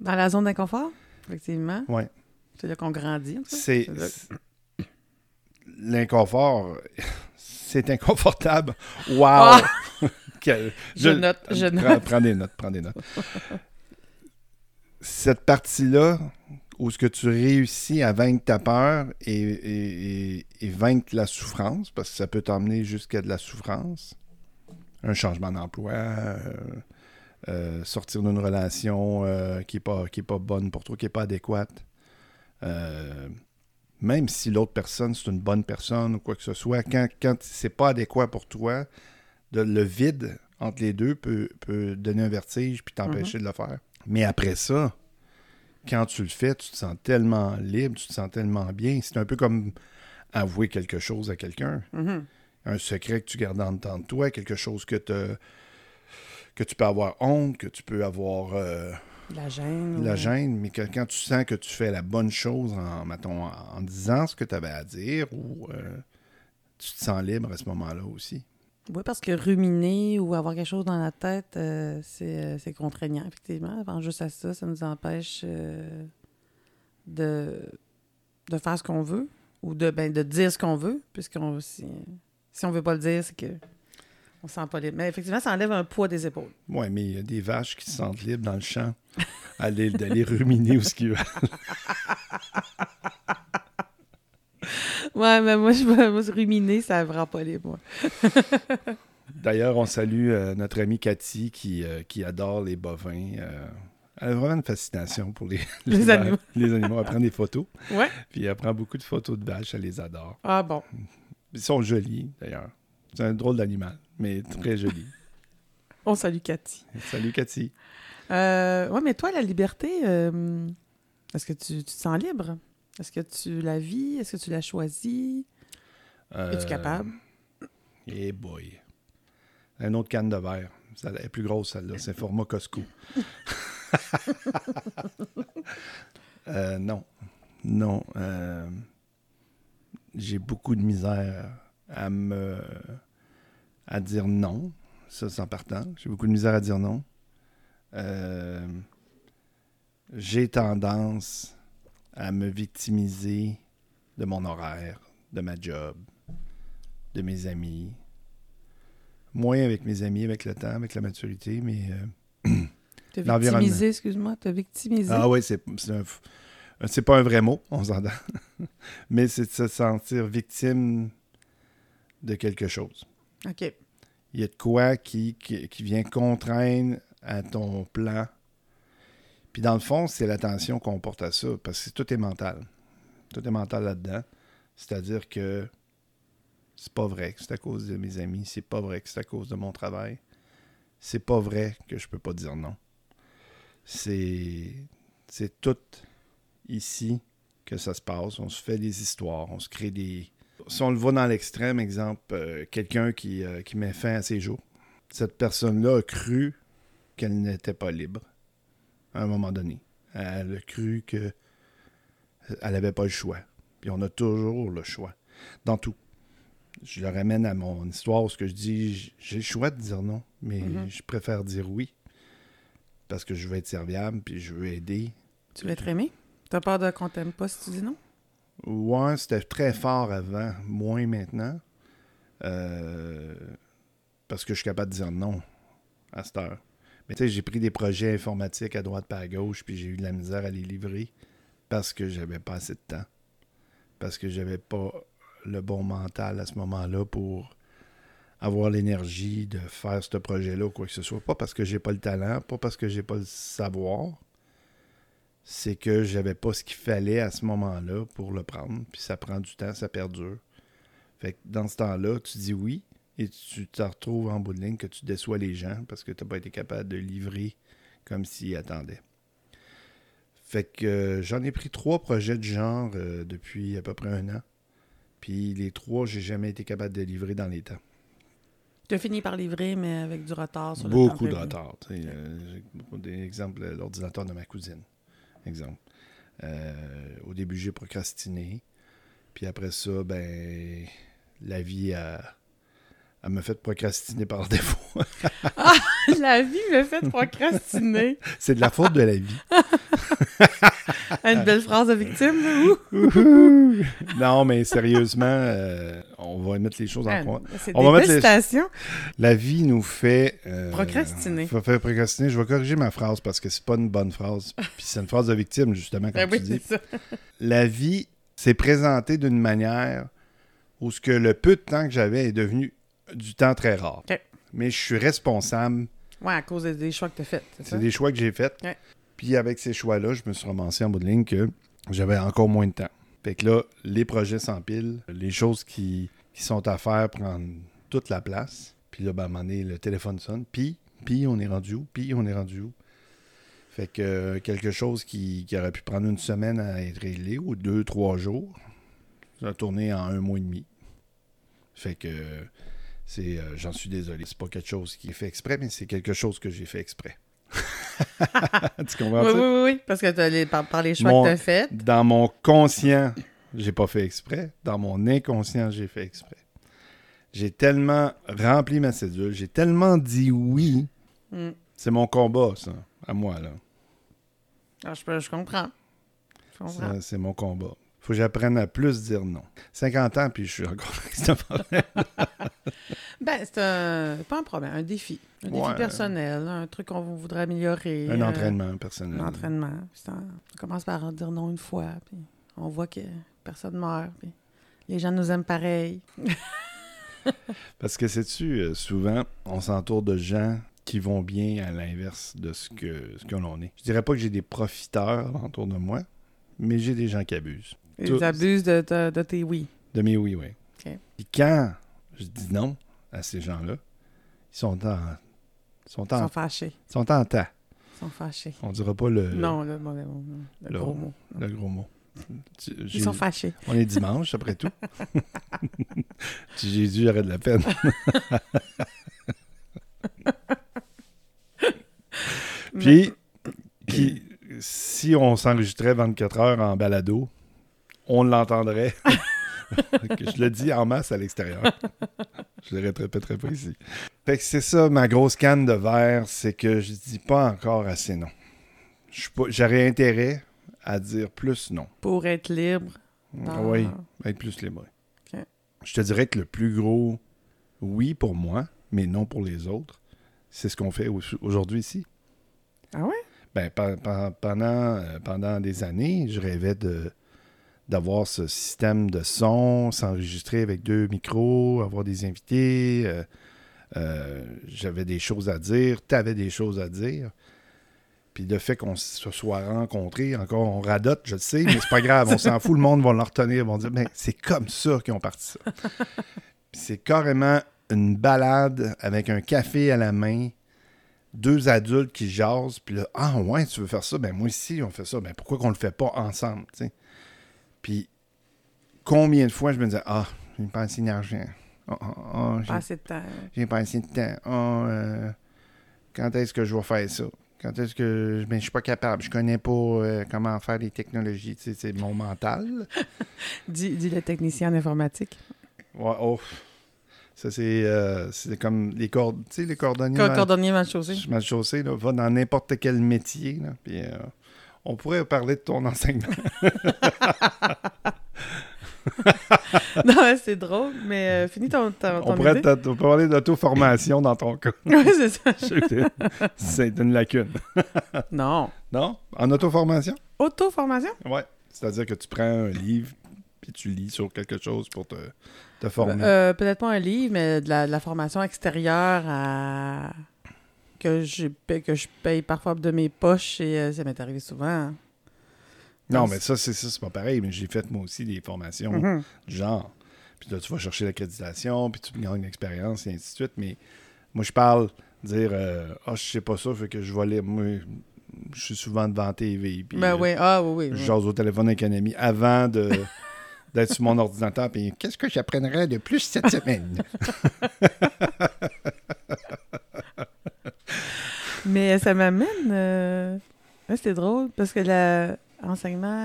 Dans la zone d'inconfort, effectivement. Ouais. C'est là qu'on grandit. C'est l'inconfort, c'est inconfortable. Wow! Ah! Je note, je prends, note. prends des notes, prends des notes. Cette partie-là, où ce que tu réussis à vaincre ta peur et, et- et- et vaincre la souffrance, parce que ça peut t'emmener jusqu'à de la souffrance, un changement d'emploi, euh, euh, sortir d'une relation euh, qui n'est pas, qui est pas bonne pour toi, qui n'est pas adéquate. Euh, même si l'autre personne, c'est une bonne personne ou quoi que ce soit, quand, quand c'est pas adéquat pour toi, de- le vide entre les deux peut, peut donner un vertige puis t'empêcher de le faire. Mais après ça, quand tu le fais, tu te sens tellement libre, tu te sens tellement bien. C'est un peu comme avouer quelque chose à quelqu'un. Mhm. Un secret que tu gardes en dedans de toi, quelque chose que, te- que tu peux avoir honte, que tu peux avoir euh, La gêne. la gêne, mais que quand tu sens que tu fais la bonne chose en, mettons, en disant ce que tu avais à dire, ou euh, tu te sens libre à ce moment-là aussi. Oui, parce que ruminer ou avoir quelque chose dans la tête, euh, c'est euh, c'est contraignant, effectivement. Avant juste à ça, ça nous empêche euh, de, de faire ce qu'on veut ou de, ben, de dire ce qu'on veut, puisqu'on si, Si on veut pas le dire, c'est que on se sent pas libre. Mais effectivement, ça enlève un poids des épaules. Ouais, mais il y a des vaches qui se sentent libres dans le champ, aller d'aller ruminer où ce qu'ils veulent. Ouais, mais moi, je se ruminer, ça me rend pas libre, moi. D'ailleurs, on salue euh, notre amie Cathy qui, euh, qui adore les bovins. euh, elle a vraiment une fascination pour les, Les animaux. les animaux. Elle prend des photos. Ouais. Puis elle prend beaucoup de photos de vaches. Elle les adore. Ah bon. Ils sont jolis, d'ailleurs. C'est un drôle d'animal, mais très joli. On salue Cathy. Salut, Cathy. Euh, ouais, mais toi, la liberté, euh, est-ce que tu, tu te sens libre? Est-ce que tu la vis? Est-ce que tu l'as choisie? Es-tu Euh, capable? Eh boy. Un autre canne de verre. Ça, elle est plus grosse, celle-là. C'est format Costco. Euh, non. Non. euh, J'ai beaucoup de misère à me... à dire non. Ça, c'est en partant. J'ai beaucoup de misère à dire non. Euh, J'ai tendance à me victimiser de mon horaire, de ma job, de mes amis. Moins avec mes amis, avec le temps, avec la maturité, mais... euh, T'as victimisé, excuse-moi, t'as victimisé. Ah oui, c'est c'est pas un vrai mot, on s'entend. mais c'est de se sentir victime de quelque chose. Il y a de quoi qui, qui, qui vient contraindre à ton plan. Puis dans le fond, c'est l'attention qu'on porte à ça, parce que tout est mental. Tout est mental là-dedans. C'est-à-dire que c'est pas vrai que c'est à cause de mes amis, c'est pas vrai que c'est à cause de mon travail. C'est pas vrai que je peux pas dire non. C'est c'est tout ici que ça se passe. On se fait des histoires, on se crée des, si on le voit dans l'extrême, exemple, euh, quelqu'un qui, euh, qui met fin à ses jours. Cette personne-là a cru qu'elle n'était pas libre à un moment donné. Elle a cru que elle n'avait pas le choix. Puis on a toujours le choix. Dans tout. Je le ramène à mon histoire où ce que je dis, j'ai le choix de dire non, mais Mhm. je préfère dire oui. Parce que je veux être serviable, puis je veux aider. Tu veux être aimé? T'as peur de qu'on t'aime pas si tu dis non? Ouais, c'était très fort avant, moins maintenant. Euh, parce que je suis capable de dire non à cette heure. Mais tu sais, j'ai pris des projets informatiques à droite pas à gauche, puis j'ai eu de la misère à les livrer parce que j'avais pas assez de temps. Parce que j'avais pas le bon mental à ce moment-là pour avoir l'énergie de faire ce projet-là ou quoi que ce soit. Pas parce que j'ai pas le talent, pas parce que j'ai pas le savoir, c'est que j'avais pas ce qu'il fallait à ce moment-là pour le prendre. Puis ça prend du temps, ça perdure. Fait que dans ce temps-là, tu dis oui et tu te retrouves en bout de ligne que tu déçois les gens parce que tu n'as pas été capable de livrer comme s'ils attendaient. Fait que euh, j'en ai pris trois projets de genre euh, depuis à peu près un an. Puis les trois, j'ai jamais été capable de livrer dans les temps. T'as fini par livrer, mais avec du retard sur le Beaucoup temps de retard. tu sais, euh, j'ai- des exemples, euh, l'ordinateur de ma cousine. Exemple. Euh, au début, j'ai procrastiné. Puis après ça, ben, la vie a, elle m'a fait procrastiner par défaut. La vie me fait procrastiner. C'est de la faute de la vie. Une belle phrase de victime. non, mais sérieusement, euh, on va mettre les choses en Ah, point. C'est des va les-. La vie nous fait... euh, Procrastiner. Fait, procrastiner. Je vais corriger ma phrase parce que c'est pas une bonne phrase. Puis c'est une phrase de victime, justement, comme Ben oui, tu dis. ça. la vie s'est présentée d'une manière où ce que le peu de temps que j'avais est devenu du temps très rare. Mais je suis responsable. Ouais, à cause des- choix que t'as faits. c'est des choix que j'ai faits. Puis avec ces choix-là, je me suis ramassé en bout de ligne que j'avais encore moins de temps. Fait que là, les projets s'empilent, les choses qui, qui sont à faire prennent toute la place. Puis là, ben, à un moment donné, le téléphone sonne. Puis, puis on est rendu où? Puis on est rendu où? Fait que euh, quelque chose qui, qui aurait pu prendre une semaine à être réglé ou deux, trois jours, ça a tourné en un mois et demi. Fait que c'est, euh, j'en suis désolé. C'est pas quelque chose qui est fait exprès, mais c'est quelque chose que j'ai fait exprès. tu comprends Oui, ça? oui, oui, parce que les, par, par les choix Mon- que t'as faits. Dans mon conscient, j'ai pas fait exprès. Dans mon inconscient, j'ai fait exprès. J'ai tellement rempli ma cédule, j'ai tellement dit oui. Mm. C'est mon combat, ça, à moi, là. Ah, je, je comprends. Je comprends. Ça, C'est mon combat. Faut que j'apprenne à plus dire non. 50 ans, puis je suis encore avec ce problème. Ben, c'est un, pas un problème, un défi. Un défi personnel, un truc qu'on voudrait améliorer. Un euh, entraînement personnel. Un entraînement. On commence par dire non une fois, puis on voit que personne meurt, puis les gens nous aiment pareil. Parce que sais-tu, euh, souvent, on s'entoure de gens qui vont bien à l'inverse de ce que, ce que l'on est. Je dirais pas que j'ai des profiteurs autour de moi, mais j'ai des gens qui abusent. Ils abusent de, de- de tes oui. De mes oui, oui. Puis quand je dis non à ces gens-là, ils sont en, ils sont Ils en, sont fâchés. ils sont en tas. Ils sont fâchés. On dira pas le, Non, le mauvais mot. Le, le- gros mot. le gros mot. Ils sont fâchés. On est dimanche, après tout. Jésus, j'aurais de la peine. Puis, qui- si on s'enregistrait 24 heures en balado, on l'entendrait. Que je le dis en masse à l'extérieur. Je le répéterai pas ici. Fait que c'est ça, ma grosse canne de verre, c'est que je dis pas encore assez non. J'aurais intérêt à dire plus non. Pour être libre. Oui, être plus libre. Je te dirais que le plus gros oui pour moi, mais non pour les autres, c'est ce qu'on fait au- aujourd'hui ici. Ah ouais? Ben, pe- pe- pendant, euh, pendant des années, je rêvais de d'avoir ce système de son, s'enregistrer avec deux micros, avoir des invités. euh, euh, J'avais des choses à dire, tu avais des choses à dire. Puis le fait qu'on se soit rencontrés, encore on radote, je le sais, mais c'est pas grave, on s'en fout, le monde va le retenir, ils vont dire, ben, c'est comme ça qu'ils ont parti ça. C'est carrément une balade avec un café à la main, deux adultes qui jasent, puis là, ah ouais, tu veux faire ça? Ben moi aussi, on fait ça. Ben pourquoi qu'on le fait pas ensemble, tu sais? Puis combien de fois je me disais, ah, j'ai pas assez d'argent. Ah, ah, ah, j'ai- Pas assez de temps. j'ai pas assez de temps. Euh, quand est-ce que je vais faire ça? Quand est-ce que ben, je suis pas capable? Je connais pas euh, comment faire les technologies. tu sais, C'est mon mental. Dis le technicien en informatique. Ouais, oh. Ça, c'est euh, c'est comme les cordes, tu sais, les cordonniers. Co- mal- Cordonnier mal mal chaussé, là, va dans n'importe quel métier. Là, puis, euh, on pourrait parler de ton enseignement. non, c'est drôle, mais euh, finis ton, ton, ton on pourrait idée. on parler d'auto-formation dans ton cas. Ouais, c'est ça. C'est une lacune. Non. Non? En auto-formation? Auto-formation? Ouais. C'est-à-dire que tu prends un livre puis tu lis sur quelque chose pour te, te former. Euh, Peut-être pas un livre, mais de la, de la formation extérieure à... que, je paye, que je paye parfois de mes poches et euh, ça m'est arrivé souvent. hein. non, mais ça, c'est ça, c'est pas pareil. Mais j'ai fait moi aussi des formations Mhm. du genre. Puis là, tu vas chercher l'accréditation, puis tu gagnes l'expérience, et ainsi de suite. Mais moi, je parle, dire, euh, ah, je sais pas ça, fait que je vais aller. Moi, je suis souvent devant TV. Puis, Ben euh, oui, ah oui, oui. Je oui. au téléphone avec un ami avant de d'être sur mon ordinateur. Puis qu'est-ce que j'apprendrais de plus cette semaine? Mais ça m'amène. euh, c'est drôle parce que la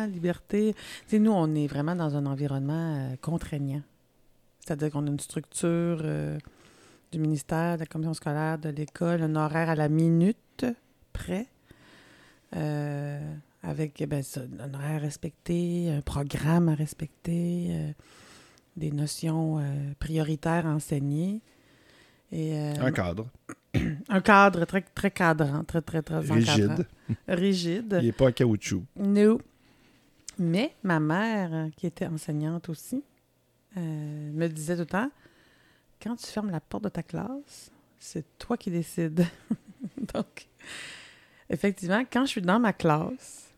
liberté, nous, on est vraiment dans un environnement euh, contraignant. C'est-à-dire qu'on a une structure euh, du ministère, de la commission scolaire, de l'école, un horaire à la minute près, avec ben, ça, un horaire respecté, un programme à respecter, des notions prioritaires à enseigner. Et, Un cadre un cadre très, très cadrant, très, très, très encadrant. rigide. Rigide. Il n'est pas en caoutchouc. No. Mais ma mère, qui était enseignante aussi, euh, me disait tout le temps quand tu fermes la porte de ta classe, c'est toi qui décides. Donc, effectivement, quand je suis dans ma classe,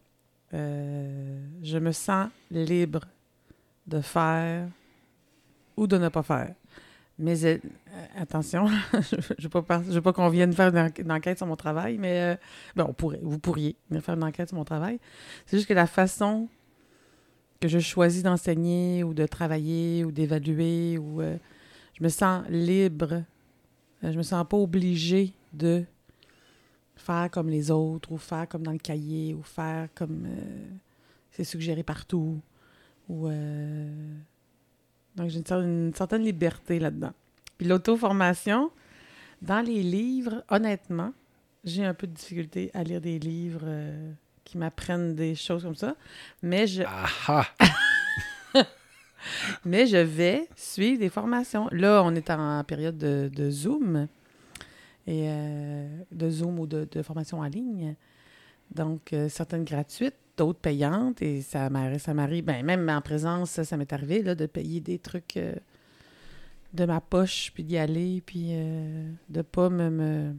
euh, je me sens libre de faire ou de ne pas faire. Mais elle- euh, attention, je ne veux pas, pas qu'on vienne faire une, enquête- sur mon travail, mais euh, ben, on pourrait, vous pourriez venir faire une enquête sur mon travail. C'est juste que la façon que je choisis d'enseigner ou de travailler ou d'évaluer, ou euh, je me sens libre. Euh, je me sens pas obligée de faire comme les autres ou faire comme dans le cahier ou faire comme euh, c'est suggéré partout. Ou, euh, Donc, j'ai une, cer- une certaine liberté là-dedans. Puis l'auto-formation, dans les livres, honnêtement, j'ai un peu de difficulté à lire des livres euh, qui m'apprennent des choses comme ça. Mais je. Ah ah! Mais je vais suivre des formations. Là, on est en période de, de Zoom, et euh, de Zoom ou de, de formation en ligne. Donc, euh, certaines gratuites, d'autres payantes. Et ça m'arrive, ça m'arrive ben, même en présence, ça, ça m'est arrivé là, de payer des trucs euh, de ma poche, puis d'y aller, puis euh, de pas me, me-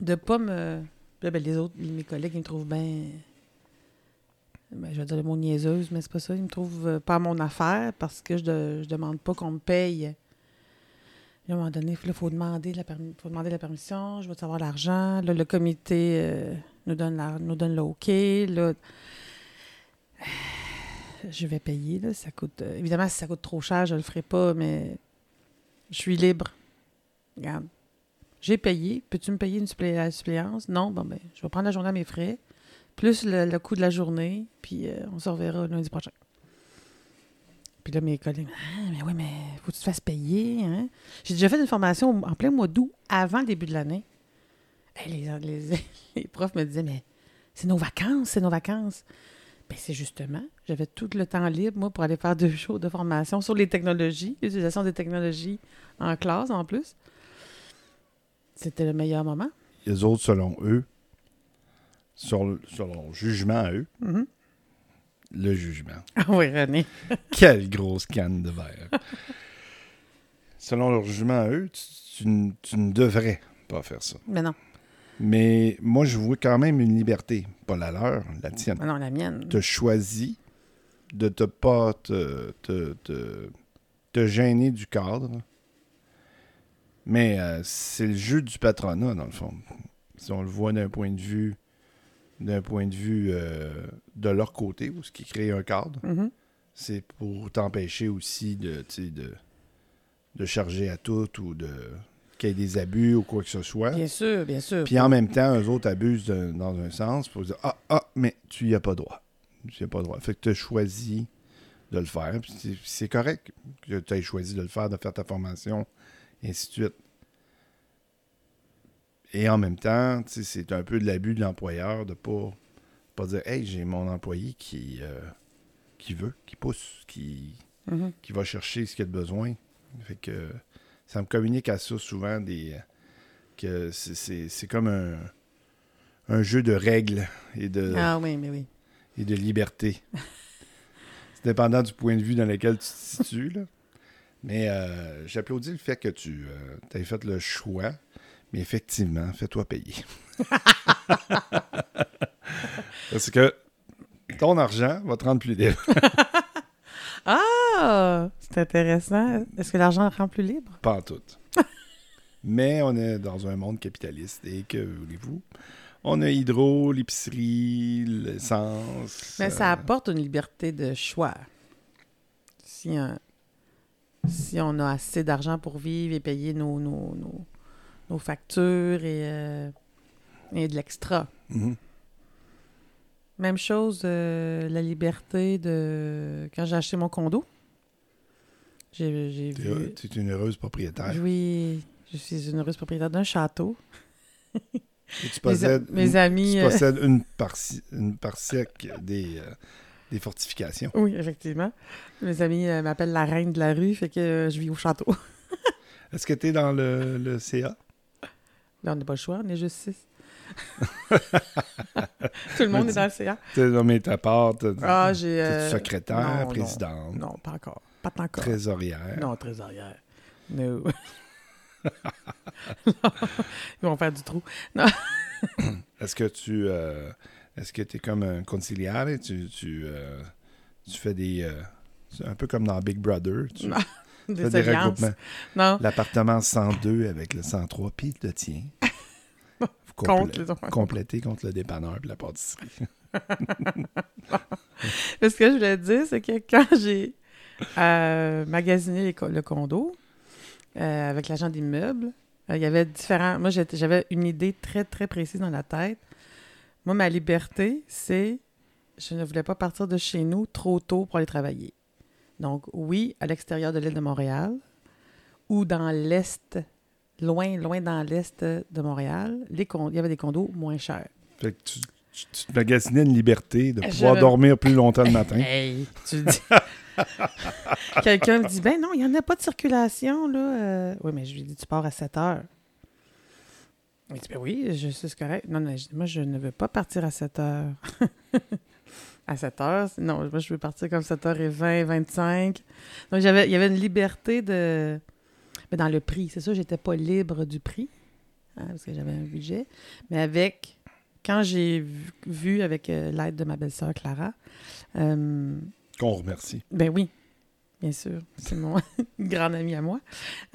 de pas me... Ben, les autres, mes collègues, ils me trouvent bien... Ben, je vais dire le mot niaiseuse, mais c'est pas ça. Ils me trouvent euh, pas mon affaire parce que je, de- je demande pas qu'on me paye. Là, à un moment donné, il faut demander la, faut demander la permission, je veux savoir l'argent? Là, le comité euh, nous donne la, nous donne le OK. Là, je vais payer. Là, ça coûte, euh, évidemment, si ça coûte trop cher, je le ferai pas, mais je suis libre. Regarde. J'ai payé. Peux-tu me payer une supplé- la suppléance? Non, bon ben, je vais prendre la journée à mes frais, plus le, le coût de la journée, puis euh, on se reverra lundi prochain. Puis là, mes collègues, ah, mais oui, mais faut que tu te fasses payer. Hein? J'ai déjà fait une formation en plein mois d'août, avant le début de l'année. Les, les, les profs me disaient, mais c'est nos vacances, c'est nos vacances. Ben, c'est justement, j'avais tout le temps libre, moi, pour aller faire deux jours de formation sur les technologies, l'utilisation des technologies en classe, en plus. C'était le meilleur moment. Les autres, selon eux, sur, sur leur jugement à eux, Mhm. le jugement. Ah oui, René. Quelle grosse canne de verre. selon leur jugement à eux, tu, tu ne- tu ne devrais pas faire ça. Mais non, Mais moi, je vois quand même une liberté, pas la leur, la tienne. mais non, la mienne. Tu as choisi de te pas te, te, te- te gêner du cadre. Mais euh, c'est le jeu du patronat, dans le fond. Si on le voit d'un point de vue d'un point de vue euh, de leur côté, ou ce qui crée un cadre, Mhm. c'est pour t'empêcher aussi de, de, de charger à tout ou de qu'il y ait des abus ou quoi que ce soit. Bien sûr, bien sûr. Puis en même temps, eux autres abusent de- dans un sens pour dire Ah, ah, mais tu y as pas droit. Tu y as pas droit. Fait que tu as choisi de le faire. C'est- correct que tu aies choisi de le faire, de faire ta formation, et ainsi de suite. Et en même temps, c'est un peu de l'abus de l'employeur de pas, pas dire Hey, j'ai mon employé qui, euh, qui veut, qui pousse, qui, Mhm. qui va chercher ce qu'il a de besoin. Fait que ça me communique à ça souvent des que c'est- comme un, un jeu de règles et de, Ah oui, mais oui. et de liberté. c'est dépendant du point de vue dans lequel tu te situes. Là. Mais euh, j'applaudis le fait que tu aies fait le choix. Mais effectivement, fais-toi payer. Parce que ton argent va te rendre plus libre. Ah, c'est intéressant. Est-ce que l'argent rend plus libre? Pas en tout. Mais on est dans un monde capitaliste et que voulez-vous? On a Hydro, l'épicerie, l'essence. Mais ça euh, apporte une liberté de choix. Si, un- si on a assez d'argent pour vivre et payer nos, nos, nos, nos factures et, euh, et de l'extra. mhm. Même chose, euh, la liberté de... Quand j'ai acheté mon condo, j'ai vu... t'es une heureuse propriétaire. Oui, je suis une heureuse propriétaire d'un château. Et tu Mes, possèdes, mes une, amis... tu euh, possèdes une, partie, une parsec des, euh, des fortifications. Oui, effectivement. Mes amis euh, m'appellent la reine de la rue, fait que euh, je vis au château. Est-ce que tu es dans le, le CA? Là, on n'a pas le choix, on est juste six. Tout le monde Mais est dans le CA. Tu as nommé ta part. Ah, euh, secrétaire, non, présidente, Non, non, pas encore. Pas encore. trésorière? Non, trésorière. No. Ils vont faire du trou. Est-ce que tu euh, est-ce que tu es comme un conciliare? Tu, tu, euh, tu fais des. c'est un peu comme dans Big Brother. Tu Non, Des fais des regroupements. Non, L'appartement 102 avec le 103, puis le tien. Contre compléter contre le dépanneur et la pâtisserie. Mais ce que je voulais te dire, c'est que quand j'ai euh, magasiné les le condo euh, avec l'agent d'immeuble, euh, il y avait différents. Moi, j'avais une idée très, très précise dans la tête. Moi, ma liberté, c'est. Je ne voulais pas partir de chez nous trop tôt pour aller travailler. Donc, oui, à l'extérieur de l'île de Montréal ou dans l'est, loin, loin dans l'est de Montréal, les il y avait des condos moins chers. Fait que tu, tu, tu te magasinais une liberté de pouvoir dormir plus longtemps le matin. Hey, tu dis. Quelqu'un me dit Ben non, il n'y en a pas de circulation, là. Euh. Oui, mais je lui dis Tu pars à 7 heures. Il dit Ben oui, je sais, correct. Non, non, moi, je ne veux pas partir à 7 heures. à 7 heures. Non, moi, je veux partir comme 7h20, 25. Donc, j'avais, il y avait une liberté de. Dans le prix, c'est ça, j'étais pas libre du prix, hein, parce que j'avais un budget. Mais avec. Quand j'ai vu, avec euh, l'aide de ma belle-sœur Clara. Euh, Qu'on remercie. Ben oui, bien sûr. C'est mon grand ami à moi.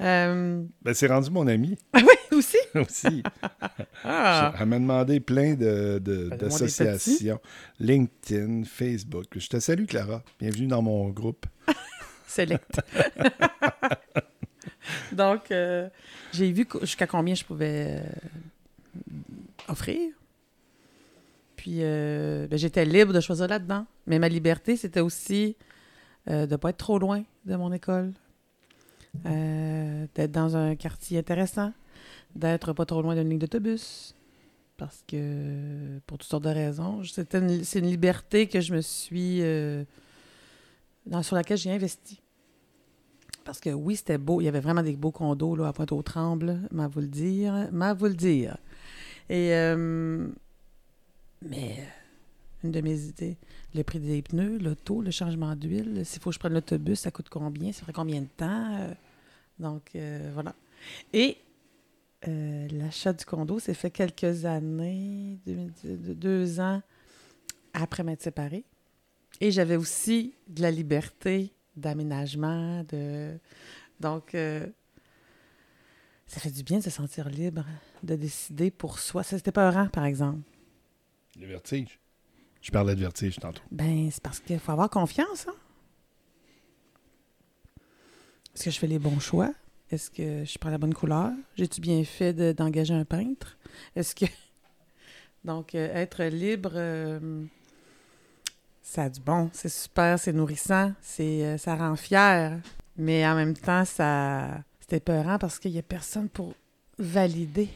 Euh, ben, c'est rendu mon ami. Ah oui, aussi? aussi. ah. Elle m'a demandé plein de, de, d'associations. LinkedIn, Facebook. Je te salue, Clara. Bienvenue dans mon groupe. Select. Donc, euh, j'ai vu jusqu'à combien je pouvais euh, offrir. Puis, ben, j'étais libre de choisir là-dedans. Mais ma liberté, c'était aussi de ne pas être trop loin de mon école, d'être dans un quartier intéressant, d'être pas trop loin d'une ligne d'autobus. Parce que, pour toutes sortes de raisons, c'est une, liberté que je me suis. Euh, dans, sur laquelle j'ai investi. Parce que oui, c'était beau. Il y avait vraiment des beaux condos là, à Pointe-aux-Trembles, m'a vous dire. M'a vous le dire. Et. Euh, mais. Une de mes idées, le prix des pneus, l'auto, le changement d'huile, s'il faut que je prenne l'autobus, ça coûte combien, ça ferait combien de temps? Euh, donc, voilà. Et euh, l'achat du condo s'est fait quelques années, deux, ans après m'être séparée. Et j'avais aussi de la liberté d'aménagement, de... Donc, euh, ça fait du bien de se sentir libre, de décider pour soi. Ça, c'était pas rare, par exemple. Le vertige. Je parlais de vertige tantôt. Ben, c'est parce qu'il faut avoir confiance, hein? Est-ce que je fais les bons choix? Est-ce que je prends la bonne couleur? J'ai-tu bien fait d'engager un peintre? Est-ce que. Donc, euh, être libre, euh, ça a du bon. C'est super, c'est nourrissant, c'est, euh, ça rend fier. Mais en même temps, ça. C'est épeurant parce qu'il n'y a personne pour valider.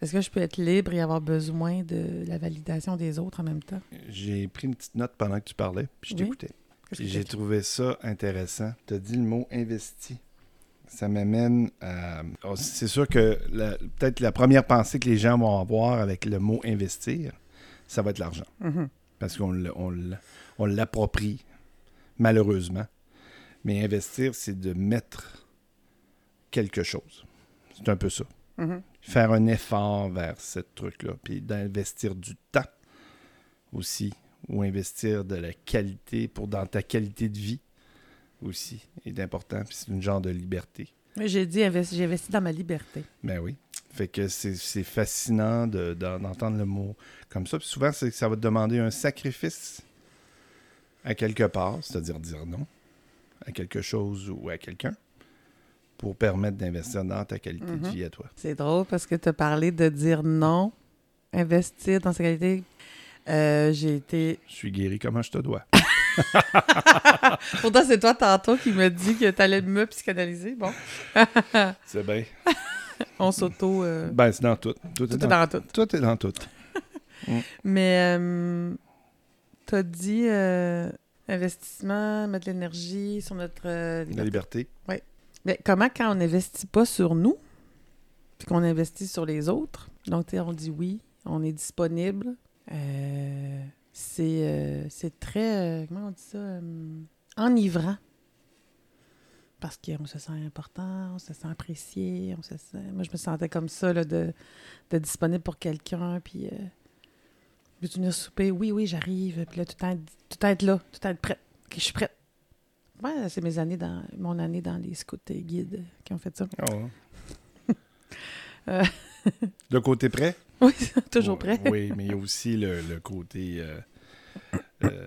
Est-ce que je peux être libre et avoir besoin de la validation des autres en même temps? J'ai pris une petite note pendant que tu parlais, puis je t'écoutais. J'ai trouvé ça intéressant. Tu as dit le mot investi ça m'amène à. Oh, c'est sûr que peut-être la première pensée que les gens vont avoir avec le mot investir, ça va être l'argent. Mm-hmm. Parce qu'on on, l'approprie, malheureusement. Mais investir, c'est de mettre quelque chose. C'est un peu ça. Mm-hmm. Faire un effort vers ce truc-là. Puis d'investir du temps aussi. Ou investir de la qualité pour dans ta qualité de vie aussi est important. Puis c'est une genre de liberté. J'ai dit, j'ai investi dans ma liberté. Ben oui. Fait que c'est fascinant d'entendre le mot comme ça. Puis souvent, ça va te demander un sacrifice à quelque part, c'est-à-dire dire non à quelque chose ou à quelqu'un pour permettre d'investir dans ta qualité de mm-hmm. vie à toi. C'est drôle parce que tu as parlé de dire non, investir dans sa qualité. Euh, j'ai été. Je suis guéri comment je te dois. Pourtant, c'est toi tantôt qui me dit que tu allais me psychanalyser. Bon. c'est bien. On s'auto. Euh, ben, c'est dans tout. Tout, est, dans, tout. Tout est dans tout. Mm. Mais euh, tu as dit euh, investissement, mettre de l'énergie sur notre liberté. La liberté. Oui. Mais comment quand on n'investit pas sur nous, puis qu'on investit sur les autres, donc on dit oui, on est disponible, c'est, c'est très, comment on dit ça, enivrant parce qu'on se sent important, on se sent apprécié, on se sent... Moi, je me sentais comme ça, là, de, de disponible pour quelqu'un, puis... Veux-tu venir souper? Oui, oui, j'arrive. Puis là, tout être, tout être là, tout être prête. je suis prête. Ouais, c'est mes années dans... Mon année dans les scouts et guides qui ont fait ça. Oh. euh... Le côté prêt? Oui, toujours prêt. oui, mais il y a aussi le, le côté... Euh, euh,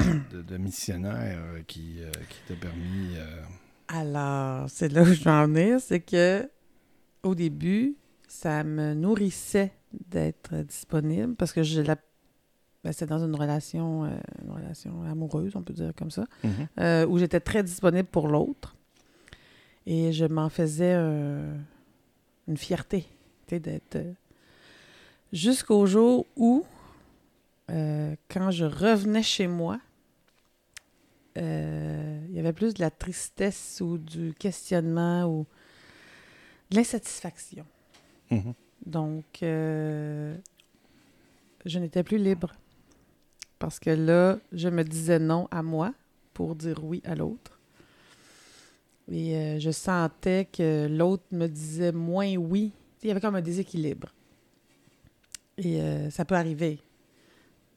de, missionnaire qui, qui t'a permis alors, c'est là où je veux en venir, c'est que au début, ça me nourrissait d'être disponible parce que je la ben, c'était dans une relation, euh, une relation amoureuse, on peut dire comme ça, mm-hmm. euh, où j'étais très disponible pour l'autre. Et je m'en faisais une fierté d'être. Euh, jusqu'au jour où, quand je revenais chez moi, il y avait plus de la tristesse ou du questionnement ou de l'insatisfaction. Mhm. Donc, je n'étais plus libre. Parce que là, je me disais non à moi pour dire oui à l'autre. Et euh, je sentais que l'autre me disait moins oui. Il y avait comme un déséquilibre. Et euh, ça peut arriver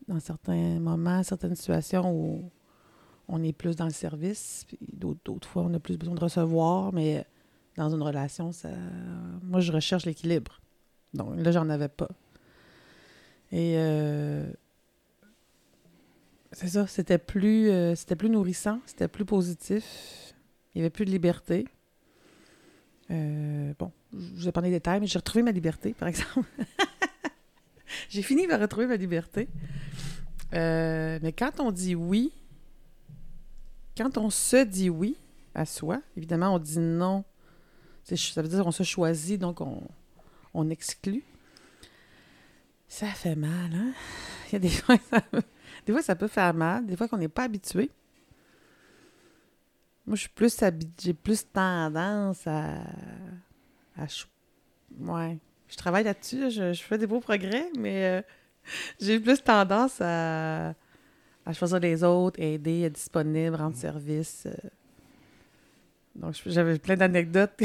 dans certains moments, certaines situations où on est plus dans le service, puis d'autres, fois, on a plus besoin de recevoir, mais dans une relation, ça... moi, je recherche l'équilibre. Donc là, j'en avais pas. Et euh, c'est ça, c'était plus, euh, c'était plus nourrissant, c'était plus positif. Il y avait plus de liberté. Euh, bon, je ai parlé des détails, mais j'ai retrouvé ma liberté, par exemple. j'ai fini par retrouver ma liberté. Euh, mais quand on dit oui, quand on se dit oui à soi, évidemment, on dit non. Ça veut dire qu'on se choisit, donc on, on exclut. Ça fait mal, hein? Il y a des fois, ça, des fois, ça peut faire mal, des fois qu'on n'est pas habitué. Moi, je suis plus habi- j'ai plus tendance à. à ouais. Je travaille là-dessus, je, je fais des beaux progrès, mais euh, j'ai plus tendance à, à choisir les autres, aider, être disponible, rendre service. euh. Donc, j'avais plein d'anecdotes.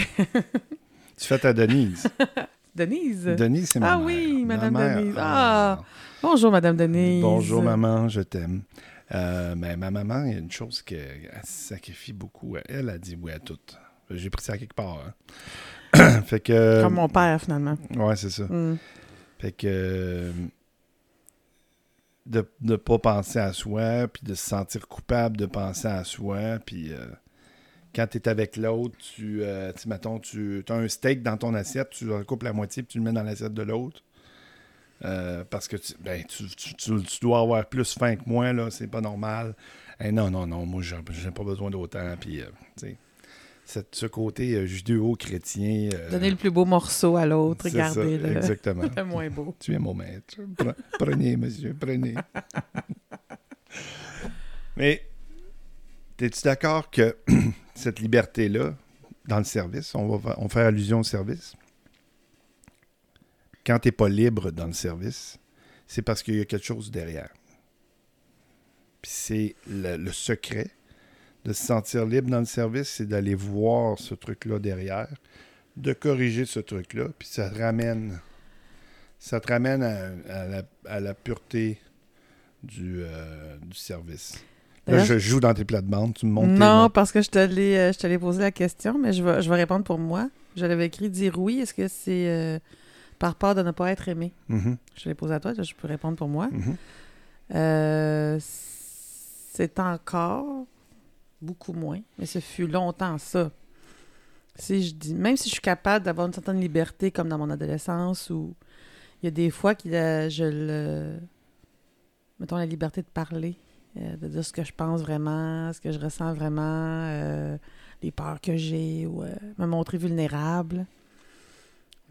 Tu fais ta Denise. Denise! Denise, c'est ma Ah mère. oui, Ma Madame mère. Denise. Ah, Bonjour, Madame Denise. Bonjour, maman, je t'aime. Euh, mais ma maman, il y a une chose qu'elle elle sacrifie beaucoup. Elle a dit oui à tout. J'ai pris ça à quelque part. hein. fait que. Comme mon père, finalement. Ouais, c'est ça. Hmm. Fait que. De ne pas penser à soi, puis de se sentir coupable de penser à soi, puis. euh, quand tu es avec l'autre, tu, euh, tu sais, mettons, tu as un steak dans ton assiette, tu le coupes la moitié, puis tu le mets dans l'assiette de l'autre. Euh, parce que tu, ben, tu, tu- tu- tu dois avoir plus faim que moi, là, c'est pas normal. Eh non, non, non, moi, j'ai pas besoin d'autant. Puis, euh, cette- ce côté euh, judéo-chrétien. Donner le plus beau morceau à l'autre, regardez le, Exactement. le moins beau. Tu es mon maître. Pre- Prenez, monsieur, prenez. Mais, es-tu d'accord que cette liberté-là, dans le service, on va on fait allusion au service, quand tu n'es pas libre dans le service, c'est parce qu'il y a quelque chose derrière. Puis c'est le, secret de se sentir libre dans le service, c'est d'aller voir ce truc-là derrière, de corriger ce truc-là, puis ça te ramène ça te ramène à, à la, à la pureté du, euh, du service. Là, D'ailleurs- je joue dans tes plates-bandes, tu me montres Non, parce que je te l'ai euh, je te l'ai posé la question, mais je vais, je vais répondre pour moi. Je l'avais écrit dire oui. Est-ce que c'est euh, par peur de ne pas être aimé? Mhm, Je l'ai posé à toi, je peux répondre pour moi. mhm. Euh, c'est encore beaucoup moins, mais ce fut longtemps ça. Si je dis, même si je suis capable d'avoir une certaine liberté, comme dans mon adolescence, où il y a des fois que je le. Mettons la liberté de parler, euh, de dire ce que je pense vraiment, ce que je ressens vraiment, euh, les peurs que j'ai, ou euh, me montrer vulnérable.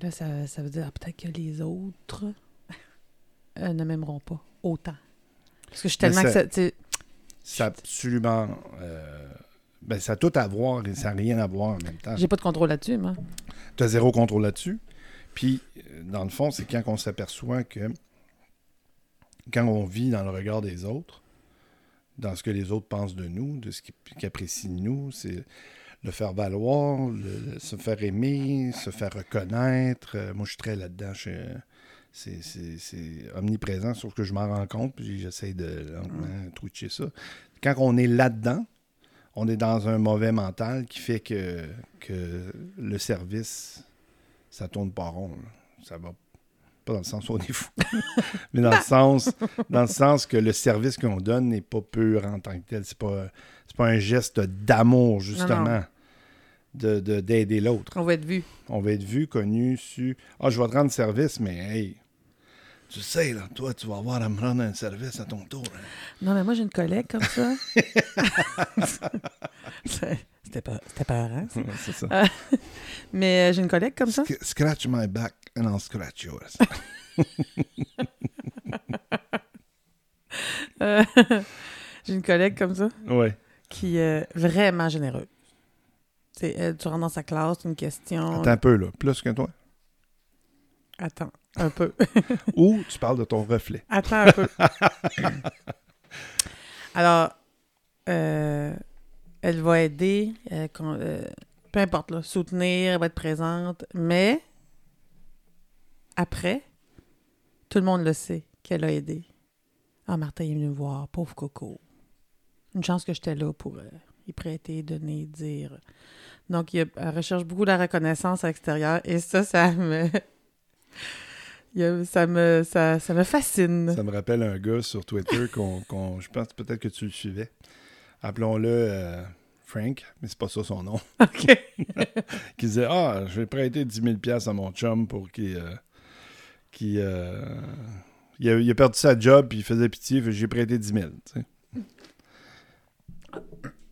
Là, ça, ça veut dire ah, peut-être que les autres ne m'aimeront pas autant. Parce que je suis tellement ça- acceptée. Ça a absolument. ben, ça a tout à voir et ça n'a rien à voir en même temps. J'ai pas de contrôle là-dessus, moi. Tu as zéro contrôle là-dessus. Puis, dans le fond, c'est quand on s'aperçoit que quand on vit dans le regard des autres, dans ce que les autres pensent de nous, de ce qu'ils apprécient de nous, c'est le faire valoir, le- se faire aimer, se faire reconnaître. Euh, moi, je suis très là-dedans. C'est omniprésent, sauf que je m'en rends compte, puis j'essaie de lentement twitcher ça. Quand on est là-dedans, on est dans un mauvais mental qui fait que, que le service, ça tourne pas rond. là. Ça va pas dans le sens où on est fou, mais dans le sens, dans le sens que le service qu'on donne n'est pas pur en tant que tel. C'est pas, c'est pas un geste d'amour justement, de de- d'aider l'autre. On va être vu. On va être vu, connu, su. Ah, je vais te rendre service, mais hey, tu sais là, toi, tu vas avoir à me rendre un service à ton tour. hein. Non, mais moi, j'ai une collègue comme ça. C'était pas, c'était peur, hein? Ouais, c'est ça. Mais euh, j'ai une collègue comme ça. Sc- scratch my back and I'll scratch yours. Euh, j'ai une collègue comme ça ouais. qui est vraiment généreuse. C'est, elle, tu rentres dans sa classe, une question. Attends un peu, là. Plus que toi? Attends, un peu. Ou tu parles de ton reflet? Attends un peu. Alors, euh, elle va aider, euh, euh, peu importe, là, soutenir, elle va être présente, mais après, tout le monde le sait qu'elle a aidé. Ah, Martin est venu me voir, pauvre Coco. Une chance que j'étais là pour euh, y prêter, donner, dire. Donc, il elle recherche beaucoup la reconnaissance à l'extérieur et ça, ça me. ça, me ça, ça me fascine. Ça me rappelle un gars sur Twitter qu'on, je pense peut-être que tu le suivais. Appelons-le euh, Frank, mais c'est pas ça son nom. OK. Qui disait Ah, je vais prêter 10 000 piastres à mon chum pour qu'il. euh, qu'il, euh, il, a, il a perdu sa job puis il faisait pitié, j'ai prêté 10 000. tu sais.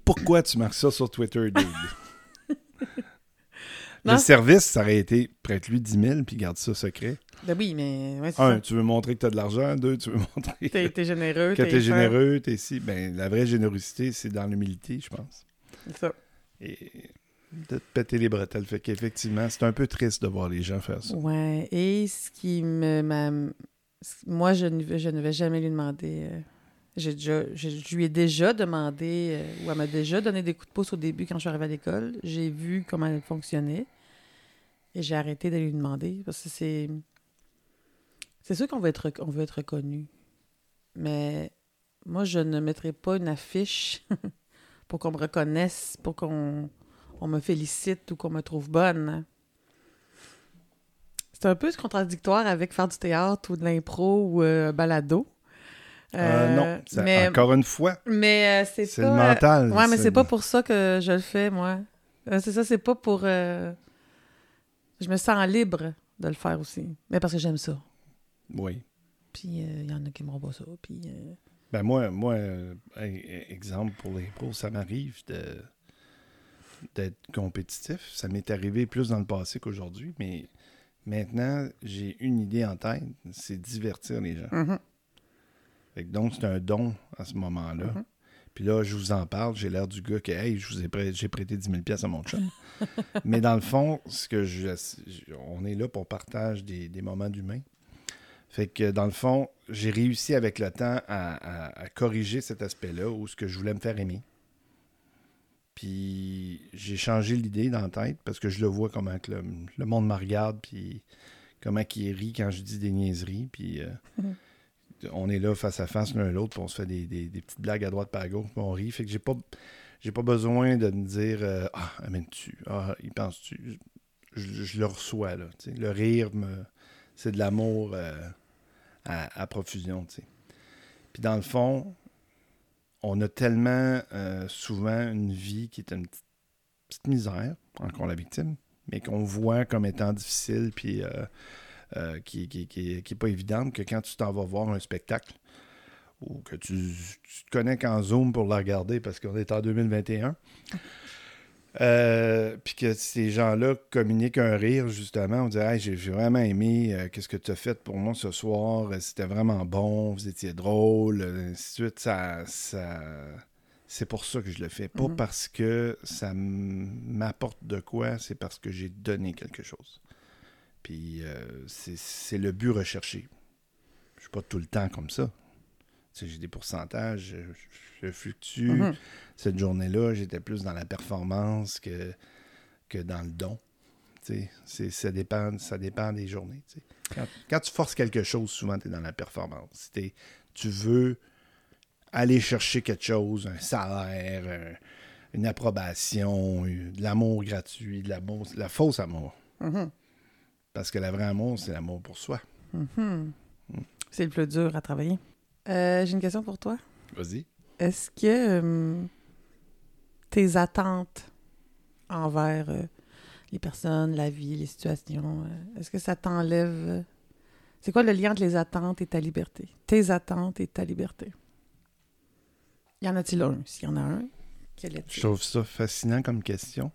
Pourquoi tu marques ça sur Twitter, dude? Le service, ça aurait été prête-lui 10 000 puis garde ça secret. Ben oui, mais ouais, Un, ça. tu veux montrer que tu as de l'argent. Deux, tu veux montrer T'es, t'es généreux. que t'es tu es fin. généreux. T'es si. Ben, la vraie générosité, c'est dans l'humilité, je pense. C'est ça. Et de te péter les bretelles. Fait qu'effectivement, c'est un peu triste de voir les gens faire ça. Ouais. Et ce qui me. m'a- Moi, je ne, vais- je ne vais jamais lui demander. euh, J'ai déjà, je, lui ai déjà demandé, euh, ou elle m'a déjà donné des coups de pouce au début quand je suis arrivée à l'école. J'ai vu comment elle fonctionnait. Et j'ai arrêté de lui demander. Parce que c'est. C'est sûr qu'on veut être, on veut être reconnu. Mais moi, je ne mettrai pas une affiche pour qu'on me reconnaisse, pour qu'on on me félicite ou qu'on me trouve bonne. C'est un peu contradictoire avec faire du théâtre ou de l'impro ou euh, balado. Euh, Euh, non, ça- mais, encore une fois, mais euh, c'est le mental. Ouais, mais c'est pas pour ça que je le fais, moi. Euh, c'est ça, c'est pas pour... euh, Je me sens libre de le faire aussi. Mais parce que j'aime ça. Oui. Puis il y en a qui m'auront pas ça. Puis... euh, Ben moi, moi euh, e- exemple pour les pros, ça m'arrive de d'être compétitif. Ça m'est arrivé plus dans le passé qu'aujourd'hui, mais maintenant, j'ai une idée en tête, c'est divertir les gens. mhm. Fait que donc, c'est un don à ce moment-là. Mhm. Puis là, je vous en parle, j'ai l'air du gars que, hey, je vous ai prêté, j'ai prêté 10 000 pièces à mon chum. Mais dans le fond, ce que je, je- on est là pour partage des, des moments d'humain. Fait que dans le fond, j'ai réussi avec le temps à, à- à corriger cet aspect-là où ce que je voulais me faire aimer. Puis j'ai changé l'idée dans la tête parce que je le vois comment que le, le monde me regarde, puis comment il rit quand je dis des niaiseries. Puis euh, on est là face à face l'un l'autre, puis on se fait des, des- des petites blagues à droite pas à gauche, puis on rit. Fait que j'ai pas, j'ai pas besoin de me dire euh, Ah, amène-tu Ah, il pense-tu je, je- je le reçois, là. Le rire, me, c'est de l'amour euh, à, à profusion, tu sais. Puis dans le fond, on a tellement euh, souvent une vie qui est une petite, misère, encore la victime, mais qu'on voit comme étant difficile, puis euh, euh, qui, qui, qui, qui pas évidente, que quand tu t'en vas voir un spectacle, ou que tu, tu te connectes en Zoom pour la regarder parce qu'on est en 2021, euh, puis que ces gens-là communiquent un rire, justement. On dirait, hey, j'ai j'ai vraiment aimé euh, qu'est-ce que tu as fait pour moi ce soir. Euh, C'était vraiment bon, vous étiez drôle, ainsi de suite. Ça, ça... C'est pour ça que je le fais. Pas Mhm. parce que ça m'apporte de quoi, c'est parce que j'ai donné quelque chose. Puis euh, c'est c'est le but recherché. Je suis pas tout le temps comme ça. J'ai des pourcentages, je, je fluctue. Mhm. Cette journée-là, j'étais plus dans la performance que, que dans le don. Tu sais, c'est- ça, dépend, ça dépend des journées. Quand, quand tu forces quelque chose, souvent, tu es dans la performance. T'es- tu veux aller chercher quelque chose, un salaire, un- une approbation, un- de l'amour gratuit, de l'amour, la fausse amour. Mhm. Parce que la vraie amour, c'est l'amour pour soi. Mhm. C'est le plus dur à travailler. Euh, J'ai une question pour toi. Vas-y. Est-ce que euh, tes attentes envers euh, les personnes, la vie, les situations, est-ce que ça t'enlève... C'est quoi le lien entre les attentes et ta liberté? Tes attentes et ta liberté. Y en a-t-il un? S'il y en a un, quel Je est-il? trouve ça fascinant comme question.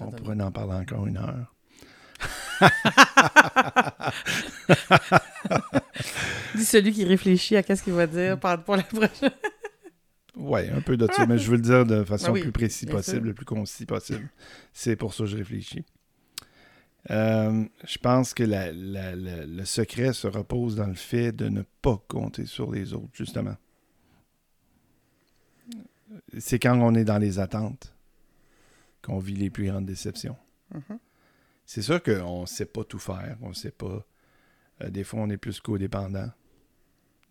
On pourrait en parler encore une heure. Dis celui qui réfléchit à qu'est-ce qu'il va dire pour la prochaine. Ouais, un peu de ça, mais je veux le dire de façon Ah oui, plus précise possible, sûr. le plus concis possible. C'est pour ça que je réfléchis. Euh, je pense que la- la- la- le secret se repose dans le fait de ne pas compter sur les autres, justement. C'est quand on est dans les attentes qu'on vit les plus grandes déceptions. Mhm. C'est sûr qu'on ne sait pas tout faire, on sait pas. euh, des fois, on est plus codépendant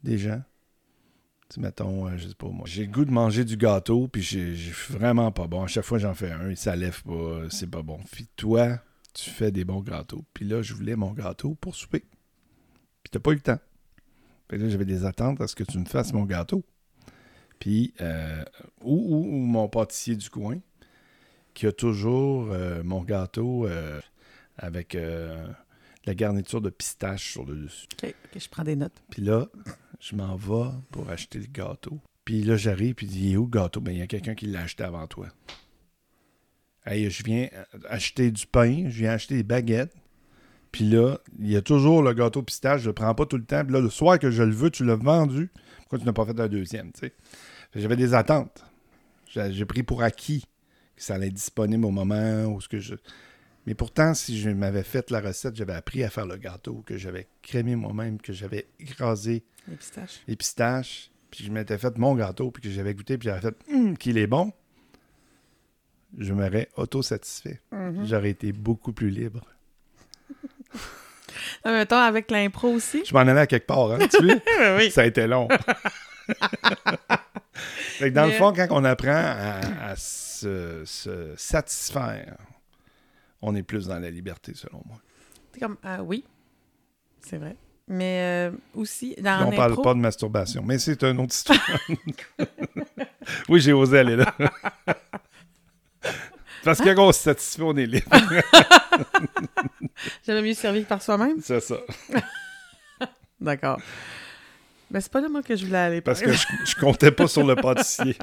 des gens. Tu mettons, euh, je sais pas moi, j'ai le goût de manger du gâteau, puis j'ai vraiment pas bon. À chaque fois, j'en fais un, ça lève pas, c'est pas bon. Puis toi, tu fais des bons gâteaux. Puis là, je voulais mon gâteau pour souper. Puis t'as pas eu le temps. Que là, j'avais des attentes à ce que tu me fasses mon gâteau. Puis, euh, ou mon pâtissier du coin, qui a toujours euh, mon gâteau euh, avec euh, la garniture de pistache sur le dessus. OK, je prends des notes. Puis là, je m'en vais pour acheter le gâteau. Puis là, j'arrive, puis il est où le gâteau? Ben, il y a quelqu'un qui l'a acheté avant toi. Hey, je viens acheter du pain, je viens acheter des baguettes. Puis là, il y a toujours le gâteau pistache, je le prends pas tout le temps. Puis là, le soir que je le veux, tu l'as vendu. Pourquoi tu n'as pas fait un deuxième, tu sais? J'avais des attentes. J'ai j'ai pris pour acquis que ça allait être disponible au moment où ce que je... Mais pourtant, si je m'avais fait la recette, j'avais appris à faire le gâteau, que j'avais crémé moi-même, que j'avais écrasé Les pistaches. les pistaches, puis je m'étais fait mon gâteau, puis que j'avais goûté, puis j'avais fait Hum, qu'il est bon, je m'aurais auto-satisfait. Mhm. J'aurais été beaucoup plus libre. Ah, mettons, avec l'impro aussi. Je m'en allais à quelque part, hein, tu vois? oui. Ça a été long. Fait que dans le fond, quand on apprend à, à se, se satisfaire, on est plus dans la liberté, selon moi. C'est comme, ah oui, c'est vrai. Mais euh, aussi, dans on parle l'impro, pas de masturbation, mais c'est une autre histoire. oui, j'ai osé aller là. Parce que quand on se satisfait, on est libre. j'avais mieux servi que par soi-même. C'est ça. D'accord. Mais c'est pas là, moi, que je voulais aller. Parce par que je, je comptais pas sur le pâtissier.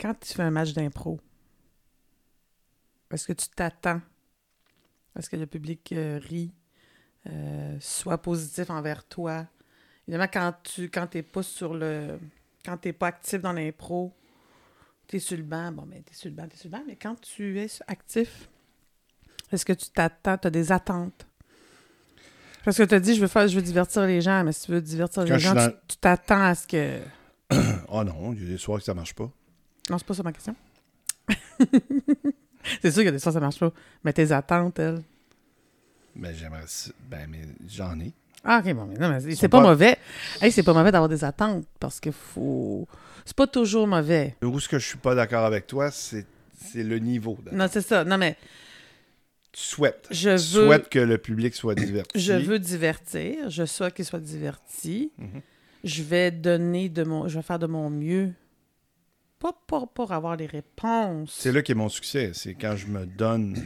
Quand tu fais un match d'impro, est-ce que tu t'attends à ce que le public euh, rit, euh, soit positif envers toi? Évidemment, quand tu quand t'es pas sur le. Quand t'es pas actif dans l'impro, t'es sur le banc. Bon, mais t'es sur le banc, t'es sur le banc. Mais quand tu es actif, est-ce que tu t'attends, t'as des attentes? Parce que tu as dit, je veux faire, je veux divertir les gens, mais si tu veux divertir Quand les gens, dans- tu t'attends à ce que. Oh non, il y a des soirs que ça marche pas. Non, c'est pas ça ma question. c'est sûr qu'il y a des fois ça marche pas. Mais tes attentes, elles? Mais j'aimerais. Ben, mais j'en ai. Ah, ok, bon, mais non, mais c'est- pas, pas- mauvais. Hey, c'est pas mauvais d'avoir des attentes parce que faut. C'est pas toujours mauvais. Où ce que je suis pas d'accord avec toi, c'est le niveau. Non, c'est ça. Non, mais Tu souhaites. je Tu veux. souhaites que le public soit diverti. Je veux divertir. Je souhaite qu'il soit diverti. Mhm. Je vais donner de mon. Je vais faire de mon mieux. Pas pour, pour avoir les réponses. C'est là qu'est mon succès. C'est quand je me donne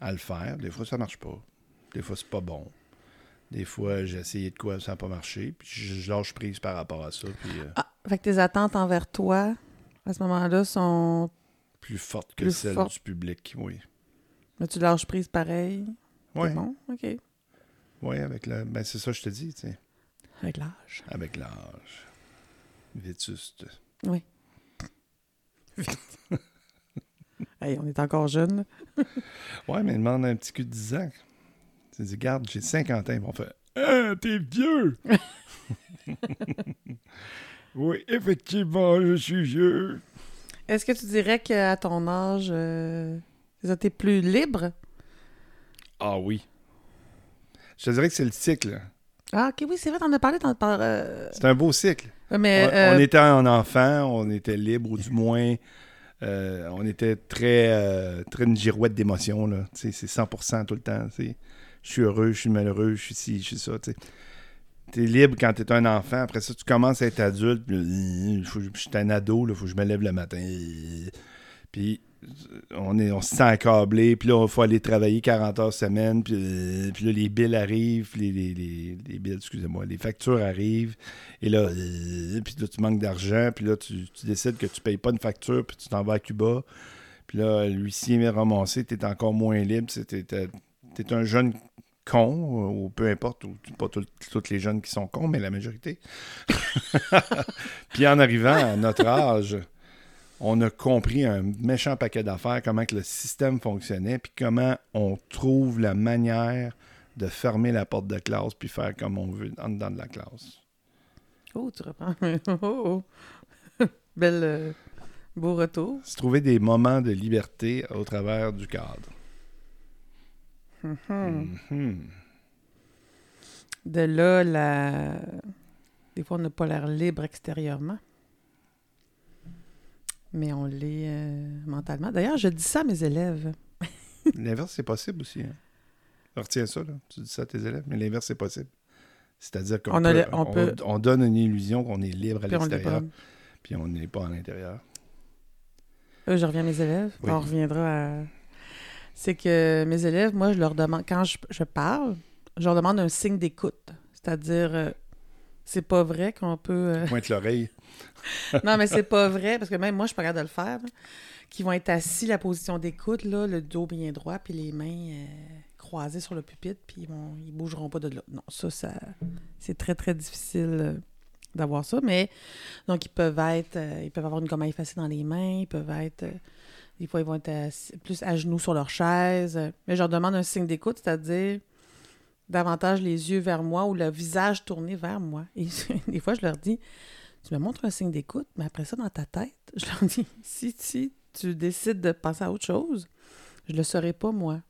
à le faire. Des fois, ça marche pas. Des fois, c'est pas bon. Des fois, j'ai essayé de quoi, ça n'a pas marché. Puis je, lâche prise par rapport à ça. Puis euh, Ah, fait que tes attentes envers toi, à ce moment-là, sont. plus forte que Plus celle forte. du public. Oui. Mais tu lâches prise pareil? Oui. Bon, OK. Oui, avec le. Ben, c'est ça, que je te dis, tu sais. Avec l'âge. Avec l'âge. Vétuste. Hey, on est encore jeunes. Ouais, mais demande un petit cul de 10 ans. Tu dis, regarde, j'ai 50 ans. Ils vont faire Ah, t'es vieux! oui, effectivement, je suis vieux. Est-ce que tu dirais qu'à ton âge, euh, t'es plus libre? Ah oui. Je te dirais que c'est le cycle. Ah, OK, oui, c'est vrai, t'en as parlé. Parlé euh, C'est un beau cycle. Mais, on, euh, on était un enfant, on était libre, ou du moins, euh, on était très, euh, très une girouette d'émotions. C'est 100% tout le temps. Je suis heureux, je suis malheureux, je suis ci, je suis ça. Tu es libre quand tu es un enfant. Après ça, tu commences à être adulte. puis, faut je suis un ado, il faut que je me lève le matin. Puis on, est, on se sent accablé. Puis là, il faut aller travailler 40 heures semaine. Puis, euh, puis là, les billes arrivent. Les, les, les, excusez-moi, les factures arrivent. Et là, euh, puis là, tu manques d'argent, puis là, tu, décides que tu payes pas une facture, puis tu t'en vas à Cuba. Puis là, l'huissier vient ramasser, tu es encore moins libre. Tu es, un jeune cons, ou peu importe, ou pas tous les jeunes qui sont cons, mais la majorité. Puis en arrivant à notre âge, on a compris un méchant paquet d'affaires, comment que le système fonctionnait, puis comment on trouve la manière de fermer la porte de classe puis faire comme on veut en dedans de la classe. Oh, tu reprends. Oh, oh. Belle, euh, beau retour. Se trouver des moments de liberté au travers du cadre. Mm-hmm. Mm-hmm. De là, la... des fois, on n'a pas l'air libre extérieurement mais on l'est euh, mentalement. D'ailleurs, je dis ça à mes élèves. l'inverse, c'est possible aussi. Hein? Retiens ça, là. tu dis ça à tes élèves, mais l'inverse, c'est possible. C'est-à-dire qu'on peut, on, donne une illusion qu'on est libre à l'extérieur, puis on n'est pas à l'intérieur. je reviens à mes élèves. On reviendra à... C'est que mes élèves, moi, je leur demande, quand je, parle, je leur demande un signe d'écoute. C'est-à-dire, euh, c'est pas vrai qu'on peut. Euh, Pointe l'oreille. non, mais c'est pas vrai, parce que même moi, je suis pas capable de le faire. Qui vont être assis, la position d'écoute, là, le dos bien droit, puis les mains euh, croisées sur le pupitre, puis ils, vont, ils bougeront pas de là. Non, ça, ça c'est très, très difficile euh, d'avoir ça. Mais donc, ils peuvent être. ils peuvent avoir une gomme effacée dans les mains, ils peuvent être. des fois, ils vont être plus à genoux sur leur chaise. Mais je leur demande un signe d'écoute, c'est-à-dire davantage les yeux vers moi ou le visage tourné vers moi. Et des fois, je leur dis, tu me montres un signe d'écoute, mais après ça, dans ta tête, je leur dis, si, si tu décides de passer à autre chose, je le saurai pas, moi.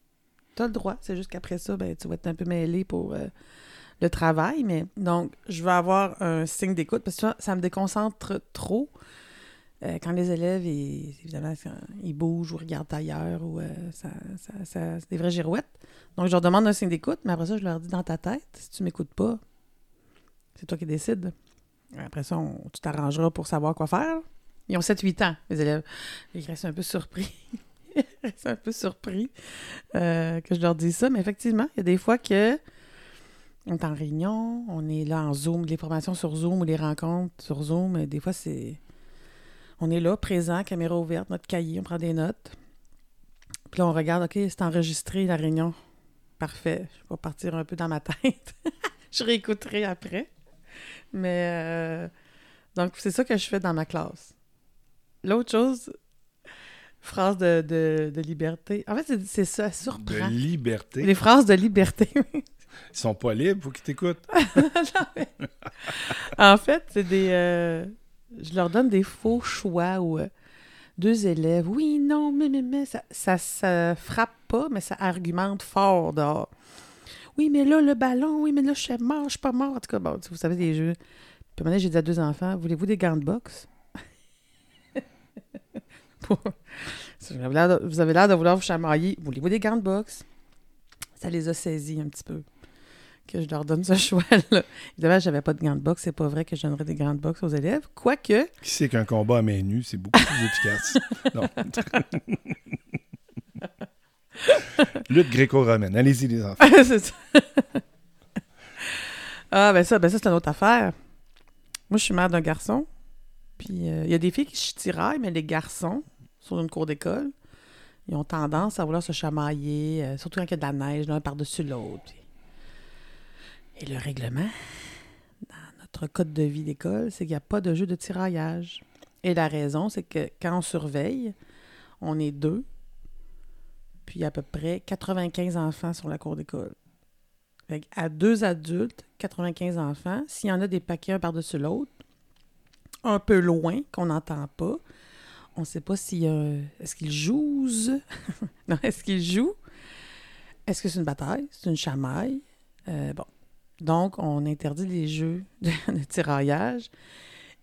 Tu as le droit. C'est juste qu'après ça, ben, tu vas être un peu mêlé pour euh, le travail. Mais donc, je vais avoir un signe d'écoute parce que ça, ça me déconcentre trop. Euh, quand les élèves, ils, évidemment, ils bougent ou regardent ailleurs, ou euh, ça, ça, c'est des vraies girouettes. Donc, je leur demande un signe d'écoute, mais après ça, je leur dis dans ta tête, si tu m'écoutes pas, c'est toi qui décides. Après ça, tu t'arrangeras pour savoir quoi faire. Ils ont 7-8 ans, les élèves. Ils restent un peu surpris. ils restent un peu surpris euh, que je leur dise ça. Mais effectivement, il y a des fois que on est en réunion, on est là en Zoom, les formations sur Zoom ou les rencontres sur Zoom, des fois, c'est on est là, présent, caméra ouverte, notre cahier, on prend des notes. Puis là, on regarde, OK, c'est enregistré la réunion. Parfait. Je vais partir un peu dans ma tête. je réécouterai après. Mais euh, donc, c'est ça que je fais dans ma classe. L'autre chose, phrase de, de, liberté. En fait, c'est ça, surprend. De liberté? Les phrases de liberté. Ils sont pas libres, faut qu'ils t'écoutent. en fait, c'est des. Euh, je leur donne des faux choix ou euh, deux élèves. Oui, non, mais, mais, mais, ça, ça, frappe pas, mais ça argumente fort dehors. Oui, mais là, le ballon, oui, mais là, je suis mort, je suis pas mort. En tout cas, vous savez, des jeux. Puis maintenant, j'ai dit à deux enfants, voulez-vous des gants de boxe? vous avez l'air de vouloir vous chamailler. Voulez-vous des gants de boxe? Ça les a saisis un petit peu que je leur donne ce choix-là. Évidemment, j'avais pas de gants de boxe. C'est pas vrai que je donnerais des gants de boxe aux élèves. Quoique. Qui sait qu'un combat à main nue, c'est beaucoup plus efficace? non. Lutte gréco-romaine. Allez-y, les enfants. c'est ça. ah, ben ça, ben ça c'est une autre affaire. Moi, je suis mère d'un garçon. Puis, euh, il y a des filles qui se tiraillent, mais les garçons, sur une cour d'école, ils ont tendance à vouloir se chamailler, euh, surtout quand il y a de la neige, l'un par-dessus l'autre. Et le règlement, dans notre code de vie d'école, c'est qu'il n'y a pas de jeu de tiraillage. Et la raison, c'est que quand on surveille, on est deux, puis à peu près 95 enfants sur la cour d'école. À deux adultes, 95 enfants, s'il y en a des paquets un par-dessus l'autre, un peu loin, qu'on n'entend pas, on ne sait pas si est-ce qu'ils jouent non, est-ce qu'ils jouent Est-ce que c'est une bataille? C'est une chamaille? Euh, Bon, donc, on interdit les jeux de, tiraillage.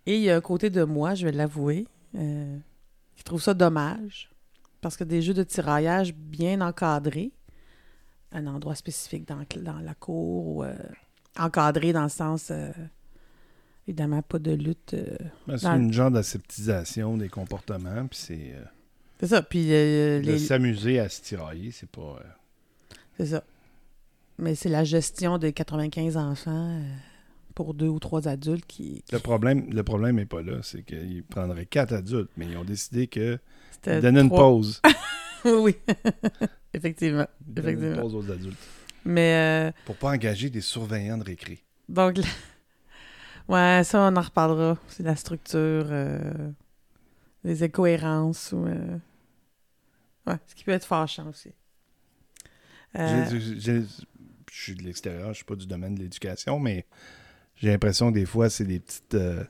Et il y a un côté de moi, je vais l'avouer, euh, qui trouve ça dommage. Parce que des jeux de tiraillage bien encadrés, un endroit spécifique dans, dans la cour, ou, euh, encadré dans le sens, euh, évidemment, pas de lutte. Ben, c'est une genre d'aseptisation des comportements, puis c'est. c'est ça. Puis. de s'amuser à se tirailler, c'est pas. C'est ça. Mais c'est la gestion de 95 enfants euh, pour deux ou trois adultes qui. Le problème le problème n'est pas là. C'est qu'ils prendraient quatre adultes, mais ils ont décidé que. Donner une pause. oui. Effectivement. Donner une pause aux adultes. Mais, euh, Pour pas engager des surveillants de récré. donc, là- ouais, ça, on en reparlera. C'est la structure, euh, les incohérences ou. euh, Ouais, ce qui peut être fâchant aussi. Euh, j'ai- Je suis de l'extérieur, je suis pas du domaine de l'éducation, mais j'ai l'impression que des fois, c'est des petites euh,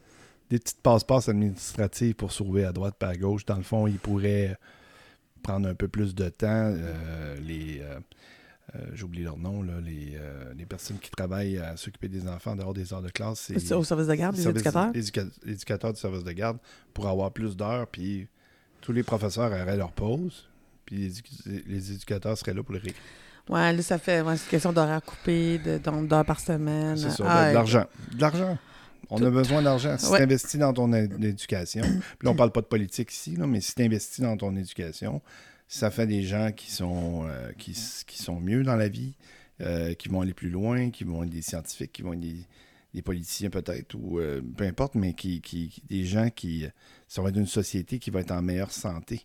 des petites passe-passe administratives pour sauver à droite par à gauche. Dans le fond, ils pourraient prendre un peu plus de temps. euh, les euh, euh, J'oublie leur nom, là, les, les personnes qui travaillent à s'occuper des enfants en dehors des heures de classe. c'est au service de garde, les services- éducateurs? éducateurs du service de garde pour avoir plus d'heures, puis tous les professeurs auraient leur pause, puis les éducateurs seraient là pour les récupérer. Ouais, là, ça fait. Ouais, c'est une question d'horaire coupé, d'heures par semaine. C'est ça, Ah, de l'argent. De l'argent. On Tout- a besoin d'argent. Si Ouais. tu investis dans ton éducation, puis là, on parle pas de politique ici, là, mais si tu investis dans ton éducation, ça fait des gens qui sont, euh, qui, qui sont mieux dans la vie, euh, qui vont aller plus loin, qui vont être des scientifiques, qui vont être des, des politiciens peut-être, ou euh, peu importe, mais qui, qui, des gens qui... Ça va être une société qui va être en meilleure santé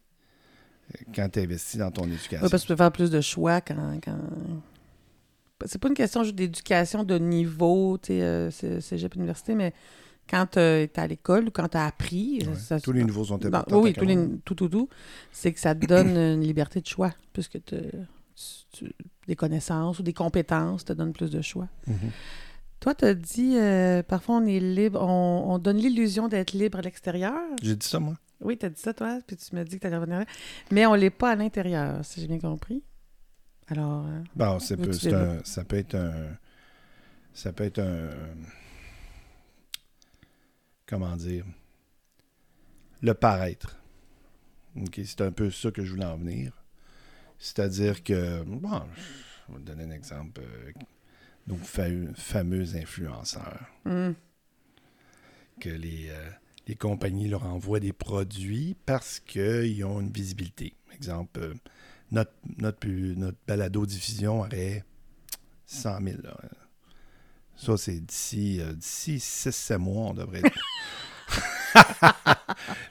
quand tu investis dans ton éducation. Oui, parce que tu peux faire plus de choix quand. quand... C'est pas une question juste d'éducation de niveau, tu sais, euh, cégep université, mais quand tu es à l'école ou quand tu as appris. Ouais. ça- Tous les nouveaux sont importants. oui, tous les, tout, tout, tout. C'est que ça te donne une liberté de choix, puisque tu- des connaissances ou des compétences te donnent plus de choix. Mhm. Toi, tu as dit, euh, parfois on est libre, on, on donne l'illusion d'être libre à l'extérieur. J'ai dit ça, moi. Oui, tu as dit ça, toi, puis tu m'as dit que tu allais revenir. Mais on l'est pas à l'intérieur, si j'ai bien compris. Alors, euh, Bon, c'est peu- un- ça peut être un. Ça peut être un. Comment dire Le paraître. C'est un peu ça que je voulais en venir. C'est-à-dire que. Bon, je vais te donner un exemple. euh, nos fa- fameux influenceurs. hum, Que les, euh, les compagnies leur envoient des produits parce qu'ils ont une visibilité. Exemple, euh, notre, notre, notre balado-diffusion aurait 100 000. là. Ça, c'est d'ici euh, d'ici 6-7 mois, on devrait être.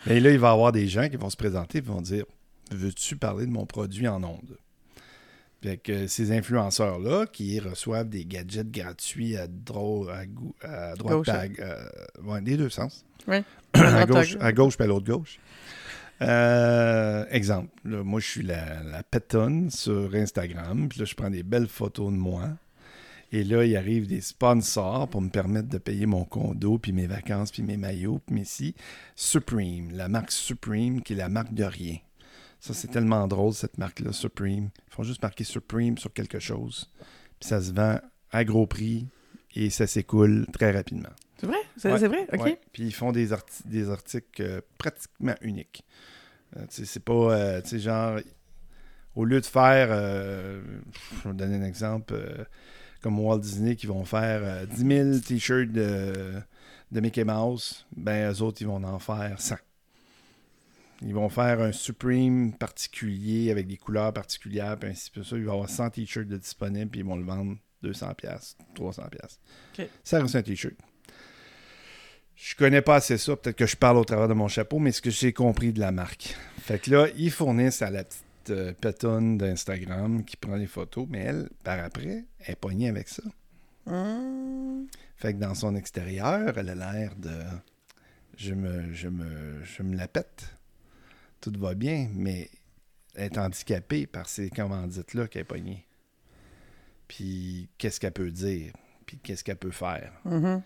Mais là, il va y avoir des gens qui vont se présenter et vont dire Veux-tu parler de mon produit en ondes? Fait que ces influenceurs-là qui reçoivent des gadgets gratuits à, dro- à, droite, Gauche, à, euh, ouais, des deux sens. À, gauche, à à gauche puis à l'autre gauche. Euh, exemple, là, moi je suis la, la pétonne sur Instagram, puis là je prends des belles photos de moi. Et là, il arrive des sponsors pour me permettre de payer mon condo, puis mes vacances, puis mes maillots, puis mes si. Supreme, la marque Supreme, qui est la marque de rien. Ça, c'est tellement drôle, cette marque-là, Supreme. Ils font juste marquer Supreme sur quelque chose. Puis ça se vend à gros prix et ça s'écoule très rapidement. c'est vrai? C'est Ouais, vrai? OK. Ouais. Puis ils font des, arti- des articles euh, pratiquement uniques. Euh, c'est pas, euh, tu sais, genre, au lieu de faire, je vais vous donner un exemple, comme Walt Disney qui vont faire euh, 10 000 t-shirts de, de Mickey Mouse, ben eux autres, ils vont en faire 100. Ils vont faire un Supreme particulier avec des couleurs particulières, puis ainsi de suite. Il va y avoir 100 t-shirts de disponibles, puis ils vont le vendre 200$, 300$. OK. Ça reste un t-shirt. Je connais pas assez ça, peut-être que je parle au travers de mon chapeau, mais ce que j'ai compris de la marque? Fait que là, ils fournissent à la petite euh, pétonne d'Instagram qui prend les photos, mais elle, par après, elle est pognée avec ça. Hum, Fait que dans son extérieur, elle a l'air de. Je me, je, me, je me la pète. Tout va bien, mais elle est handicapée par ces commandites-là qu'elle est pognée. Puis qu'est-ce qu'elle peut dire? Puis qu'est-ce qu'elle peut faire? mhm.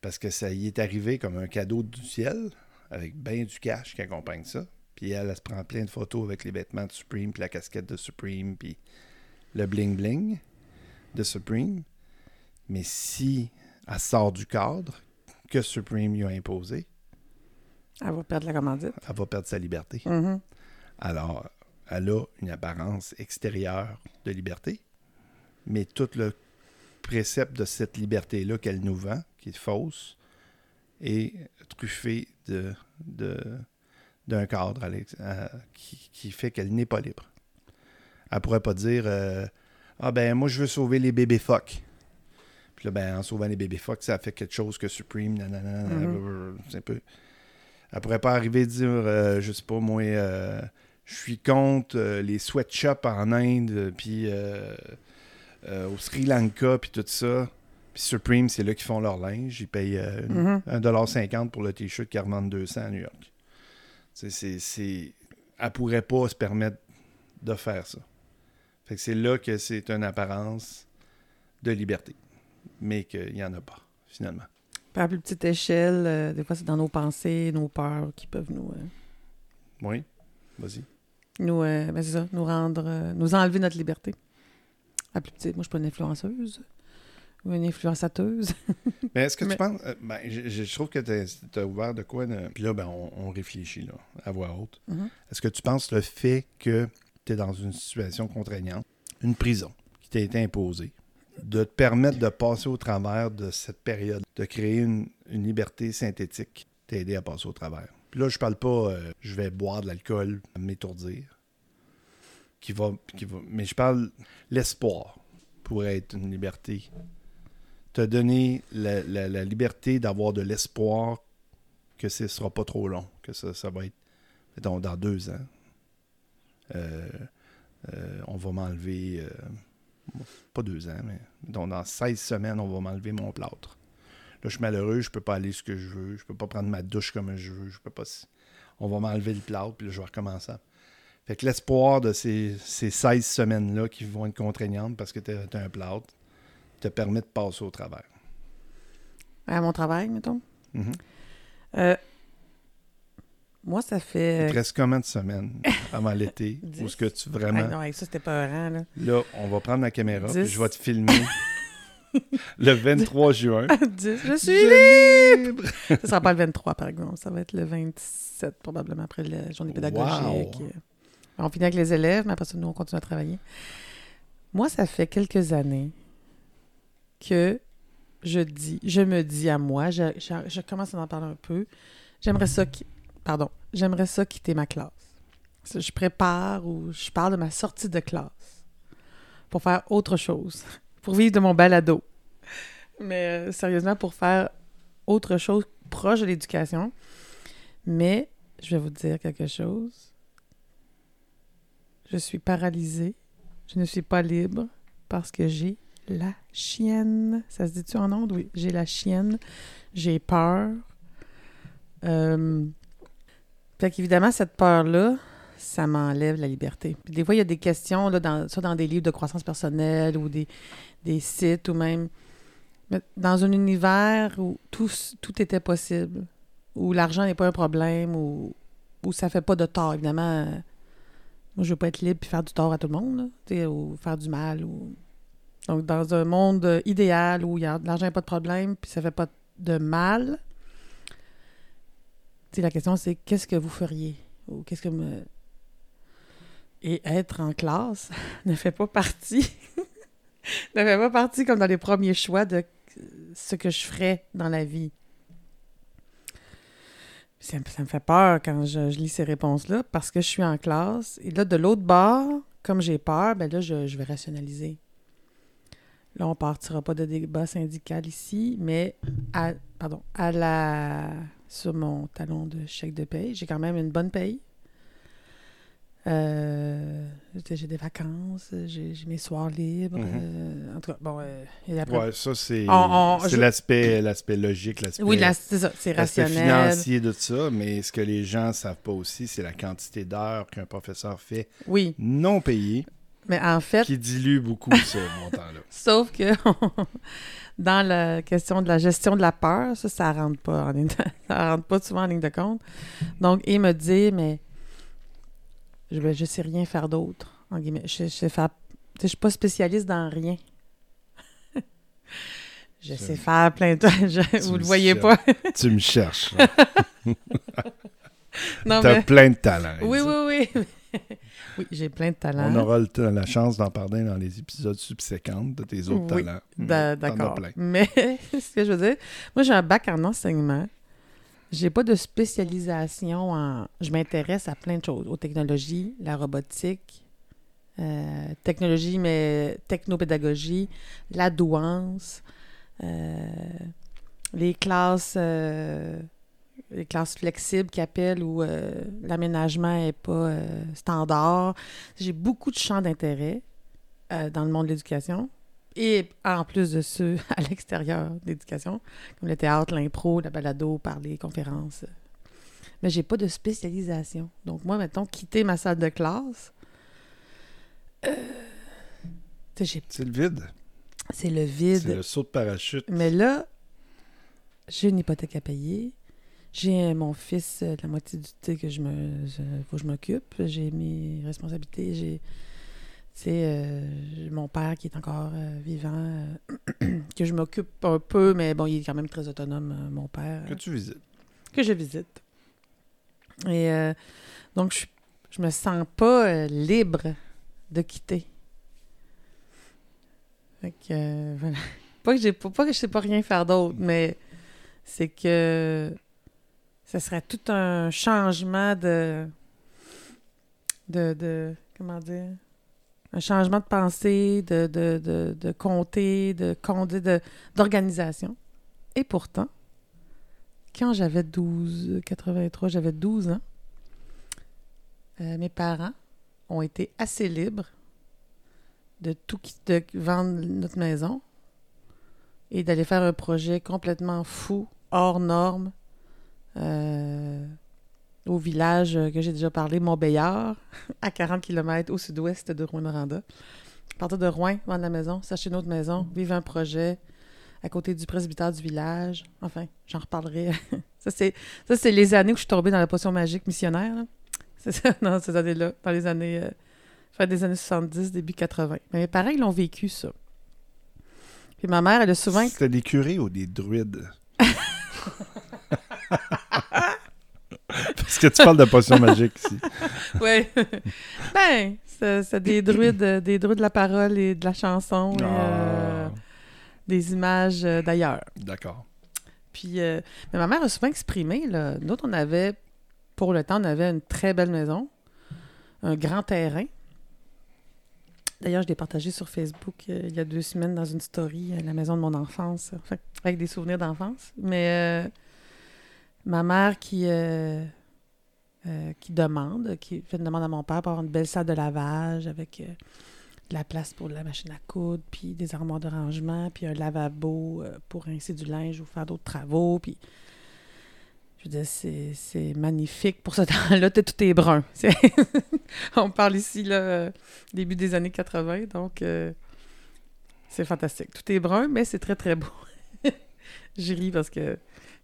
Parce que ça y est arrivé comme un cadeau du ciel, avec bien du cash qui accompagne ça. Puis elle, elle se prend plein de photos avec les vêtements de Supreme, puis la casquette de Supreme, puis le bling-bling de Supreme. Mais si elle sort du cadre que Supreme lui a imposé, Elle va perdre la commandite. elle va perdre sa liberté. Mhm. Alors, elle a une apparence extérieure de liberté, mais tout le précepte de cette liberté-là qu'elle nous vend, qui est fausse, est truffé de, de, d'un cadre à à- qui, qui fait qu'elle n'est pas libre. Elle pourrait pas dire euh, Ah ben moi je veux sauver les bébés phoques. Puis là, ben, en sauvant les bébés phoques, ça fait quelque chose que Supreme, nanana, Mhm. c'est un peu. Elle pourrait pas arriver à dire, euh, je sais pas, moi, euh, je suis contre euh, les sweatshops en Inde, puis euh, euh, au Sri Lanka, puis tout ça. Puis Supreme, c'est là qu'ils font leur linge. Ils payent euh, une- Mhm. 1,50$ pour le t-shirt qui revendent 200 à New York. C'est- Elle pourrait pas se permettre de faire ça. Fait que c'est là que c'est une apparence de liberté. Mais qu'il n'y en a pas, finalement. Puis à plus petite échelle, euh, des fois, c'est dans nos pensées, nos peurs qui peuvent nous, euh, Oui, vas-y. nous, euh, ben c'est ça, nous rendre, nous enlever notre liberté. À plus petite, moi, je suis pas une influenceuse ou une influençateuse. Mais est-ce que Mais- tu penses. ben, je, je trouve que tu as ouvert de quoi. de- Puis là, ben, on, on réfléchit là, à voix haute. Mhm. Est-ce que tu penses le fait que tu es dans une situation contraignante, une prison qui t'a été imposée, de te permettre de passer au travers de cette période, de créer une, une liberté synthétique, t'a aidé à passer au travers? Puis là, je parle pas, euh, je vais boire de l'alcool, m'étourdir. Qui va, qui va, mais je parle l'espoir pourrait être une liberté. Te donner la, la- liberté d'avoir de l'espoir que ce ne sera pas trop long, que ça, ça va être, mettons, dans deux ans. Euh, euh, on va m'enlever, pas deux ans, mais mettons, dans 16 semaines, on va m'enlever mon plâtre. Là, je suis malheureux, je peux pas aller ce que je veux, je peux pas prendre ma douche comme je veux, je peux pas. On va m'enlever le plâtre, puis là, je vais recommencer. Fait que l'espoir de ces, ces 16 semaines-là qui vont être contraignantes parce que tu as, un plâtre te permet de passer au travers. À mon travail, mettons. Mhm. Euh, moi, ça Il fait. te reste combien de semaines avant l'été? Où est-ce que tu Ah, vraiment. non, hey, ça, c'était pas rang, là. Là, on va prendre la caméra, puis je vais te filmer le 23 juin. Je suis Je libre! Ça sera pas le 23, par exemple. Ça va être le 27, probablement, après la journée pédagogique. Wow. On finit avec les élèves, mais après ça, nous, on continue à travailler. Moi, ça fait quelques années que je dis, je me dis à moi, je, je- je commence à en parler un peu, j'aimerais ça, pardon, j'aimerais ça quitter ma classe. Je prépare ou je parle de ma sortie de classe pour faire autre chose, pour vivre de mon balado. Mais euh, sérieusement, pour faire autre chose proche de l'éducation. Mais je vais vous dire quelque chose. Je suis paralysée. Je ne suis pas libre parce que j'ai la chienne. Ça se dit-tu en ondes? Oui, j'ai la chienne. J'ai peur. Euh... Fait qu'évidemment, cette peur-là, ça m'enlève la liberté. Des fois, il y a des questions, là, dans, soit dans des livres de croissance personnelle ou des, des sites ou même dans un univers où tout, tout était possible, où l'argent n'est pas un problème, où, où ça fait pas de tort. Évidemment, euh, moi, je veux pas être libre et faire du tort à tout le monde, ou faire du mal. Donc, dans un monde idéal où l'argent n'est pas de problème puis ça fait pas de mal, sais, la question, c'est qu'est-ce que vous feriez? Ou qu'est-ce que me... Et être en classe ne fait pas partie... ne fait pas partie comme dans les premiers choix de ce que je ferais dans la vie. Ça, me- fait peur quand je, lis ces réponses-là parce que je suis en classe. Et là, de l'autre bord, comme j'ai peur, ben là, je, je vais rationaliser. Là, on partira pas de débat syndical ici, mais à, pardon, à la, sur mon talon de chèque de paye, j'ai quand même une bonne paye. Euh, j'ai des vacances, j'ai mes soirs libres. Mhm. euh, en tout cas, bon, euh, et après, Ouais, ça, c'est je- l'aspect l'aspect logique, l'aspect Oui, là, c'est ça, c'est l'aspect rationnel. financier de ça, mais ce que les gens savent pas aussi, c'est la quantité d'heures qu'un professeur fait Oui, non payé mais en fait, qui dilue beaucoup ce montant-là. sauf que dans la question de la gestion de la peur, ça, ça rentre pas en ligne de- ça rentre pas souvent en ligne de compte. Donc, il me dit, mais je, je sais rien faire d'autre, en guillemets. Je, je sais faire, tu sais, je suis pas spécialiste dans rien. je sais faire plein de... je- vous le voyez pas. tu me cherches. T'as mais... plein de talent. Oui, oui, oui. Oui, j'ai plein de talents. On aura le la chance d'en parler dans les épisodes subséquents de tes autres Oui, talents. Mm, as D'accord. Mais ce que je veux dire, moi j'ai un bac en enseignement. J'ai pas de spécialisation en. Je m'intéresse à plein de choses, aux technologies, la robotique, euh, technologie, mais technopédagogie, la douance, euh, les classes, euh, les classes flexibles qui appellent où euh, l'aménagement est pas euh, standard. J'ai beaucoup de champs d'intérêt euh, dans le monde de l'éducation. Et en plus de ceux à l'extérieur d'éducation, comme le théâtre, l'impro, la balado, parler, conférences. Mais j'ai pas de spécialisation. Donc moi, mettons, quitter ma salle de classe, C'est le vide. c'est le C'est vide. le saut de parachute. Mais là, j'ai une hypothèque à payer. J'ai mon fils, euh, la moitié du temps que je me. je- faut que je m'occupe. J'ai mes responsabilités. J'ai. Tu sais, euh, mon père qui est encore euh, vivant, euh, que je m'occupe un peu, mais bon, il est quand même très autonome, mon père, Que tu visites. que je visite. Et donc, je, je me sens pas libre de quitter. Fait que, voilà. Pas que, j'ai, pas pas que je sais pas rien faire d'autre, mais c'est que ce serait tout un changement de. de. de comment dire? Un changement de pensée, de, de, de, de comté, de, d'organisation. Et pourtant, quand j'avais 12, 83, j'avais 12 ans, euh, mes parents ont été assez libres de tout de vendre notre maison et d'aller faire un projet complètement fou, hors norme, euh, au village que j'ai déjà parlé, Montbéliard, à 40 km au sud-ouest de Rouen-Noranda. Partir de Rouen, vendre la maison, s'acheter une autre maison, vivre un projet à côté du presbytère du village. Enfin, j'en reparlerai. ça, c'est, ça, c'est les années où je suis tombée dans la potion magique missionnaire. là. C'est ça, dans ces années-là, dans les années... euh, fin des années 70, début 80. Mais mes parents, ils l'ont vécu, ça. Puis ma mère, elle a souvent... C'était des curés ou des druides? Parce que tu parles de potion magique ici. Ouais. ben, c'est, des druides, euh, des druides de la parole et de la chanson et euh, Ah, des images euh, d'ailleurs. D'accord. Puis, euh, mais ma mère a souvent exprimé, là. Nous, autres, on avait, pour le temps, on avait une très belle maison, un grand terrain. D'ailleurs, je l'ai partagé sur Facebook euh, il y a deux semaines dans une story, la maison de mon enfance, avec des souvenirs d'enfance. Mais euh, ma mère qui, euh, euh, qui demande, qui fait une demande à mon père pour avoir une belle salle de lavage avec euh, de la place pour la machine à coudre, puis des armoires de rangement, puis un lavabo euh, pour rincer du linge ou faire d'autres travaux. Puis, je veux dire, c'est, magnifique pour ce temps-là. Tout est brun. On parle ici, là, début des années 80, donc c'est fantastique. Tout est brun, mais c'est très, très beau. je ris parce que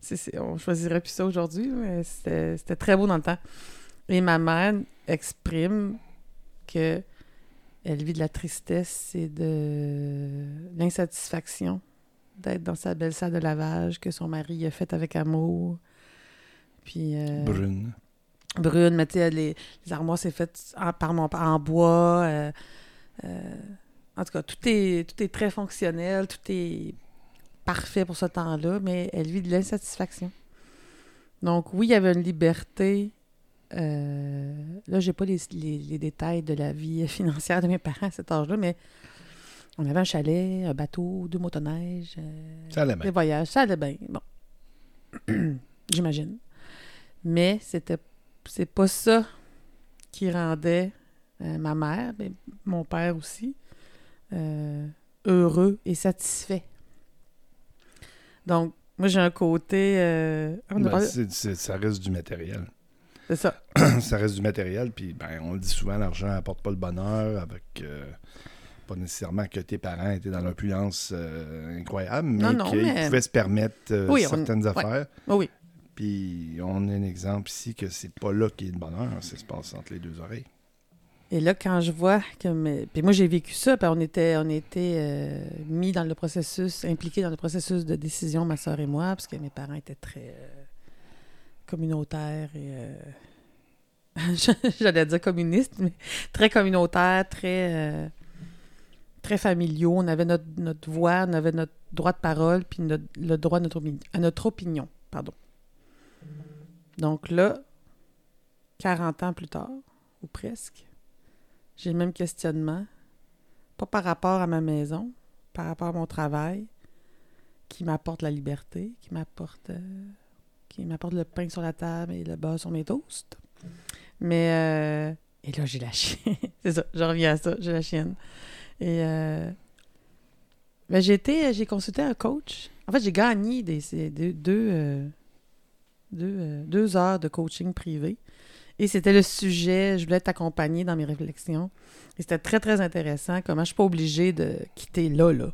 c'est, on choisirait plus ça aujourd'hui, mais c'était, c'était très beau dans le temps. Et ma mère exprime que elle vit de la tristesse et de l'insatisfaction d'être dans sa belle salle de lavage que son mari a faite avec amour. Puis euh, Brune. brune, mais tu sais, les, les armoires, c'est fait en, par mon père en bois. euh, euh, en tout cas, tout est, tout est très fonctionnel, tout est parfait pour ce temps-là, mais elle vit de l'insatisfaction. Donc, oui, il y avait une liberté. euh, là, j'ai pas les, les- les détails de la vie financière de mes parents à cet âge-là, mais on avait un chalet, un bateau, deux motoneiges, euh, Ça allait des bien. voyages, ça allait bien. Bon. J'imagine. Mais c'était c'est pas ça qui rendait euh, ma mère, mais mon père aussi, euh, heureux et satisfait. Donc, moi, j'ai un côté. euh, Ben, ça reste du matériel. c'est ça. ça reste du matériel, puis ben, on le dit souvent, l'argent apporte pas le bonheur, avec euh, pas nécessairement que tes parents étaient dans l'opulence euh, incroyable, mais qu'ils mais- pouvaient se permettre on- certaines ouais. affaires. Oh oui. Puis on a un exemple ici que c'est pas là qu'il y a le bonheur, ça se passe entre les deux oreilles. Et là, quand je vois que. Puis moi, j'ai vécu ça, puis on était, on était euh, mis dans le processus, impliqués dans le processus de décision, ma soeur et moi, parce que mes parents étaient très euh, communautaires et. euh, J'allais dire communistes, mais très communautaires, très. très familiaux. On avait notre, notre voix, on avait notre droit de parole, puis le droit à notre, à notre opinion. Pardon. Donc là, 40 ans plus tard, ou presque, j'ai le même questionnement, pas par rapport à ma maison, par rapport à mon travail, qui m'apporte la liberté, qui m'apporte euh, qui m'apporte le pain sur la table et le beurre sur mes toasts. Mais euh, et là j'ai la chienne, c'est ça, je reviens à ça, j'ai la chienne. Et euh, Ben, j'ai été, j'ai consulté un coach. En fait, j'ai gagné des, ces deux, deux, euh, euh, deux heures de coaching privé. Et c'était le sujet, je voulais t'accompagner dans mes réflexions. Et c'était très, très intéressant. Comment je suis pas obligée de quitter là, là.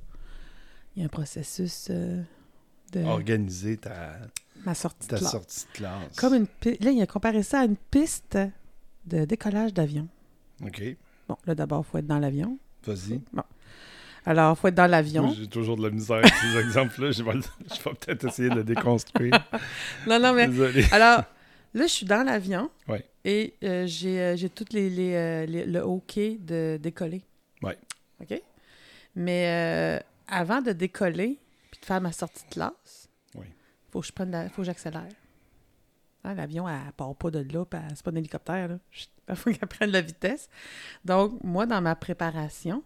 Il y a un processus euh, de Organiser ta, ma sortie ta de classe. sortie de classe. Comme une pi- Là, il a comparé ça à une piste de décollage d'avion. OK. Bon, là, d'abord, il faut être dans l'avion. Vas-y. Alors, il faut être dans l'avion. J'ai toujours de la misère avec ces exemples-là. Je vais, vais peut-être essayer de le déconstruire. Non, non, mais Désolé. Alors, là, je suis dans l'avion. Ouais. Et euh, j'ai euh, j'ai les, les, euh, les- le OK de décoller. Ouais. OK? Mais avant de décoller, puis de faire ma sortie de classe, Oui. faut que je prenne la- faut que j'accélère. Hein, L'avion, elle part pas de là, puis c'est pas un hélicoptère, là. Il faut qu'elle prenne la vitesse. Donc, moi, dans ma préparation,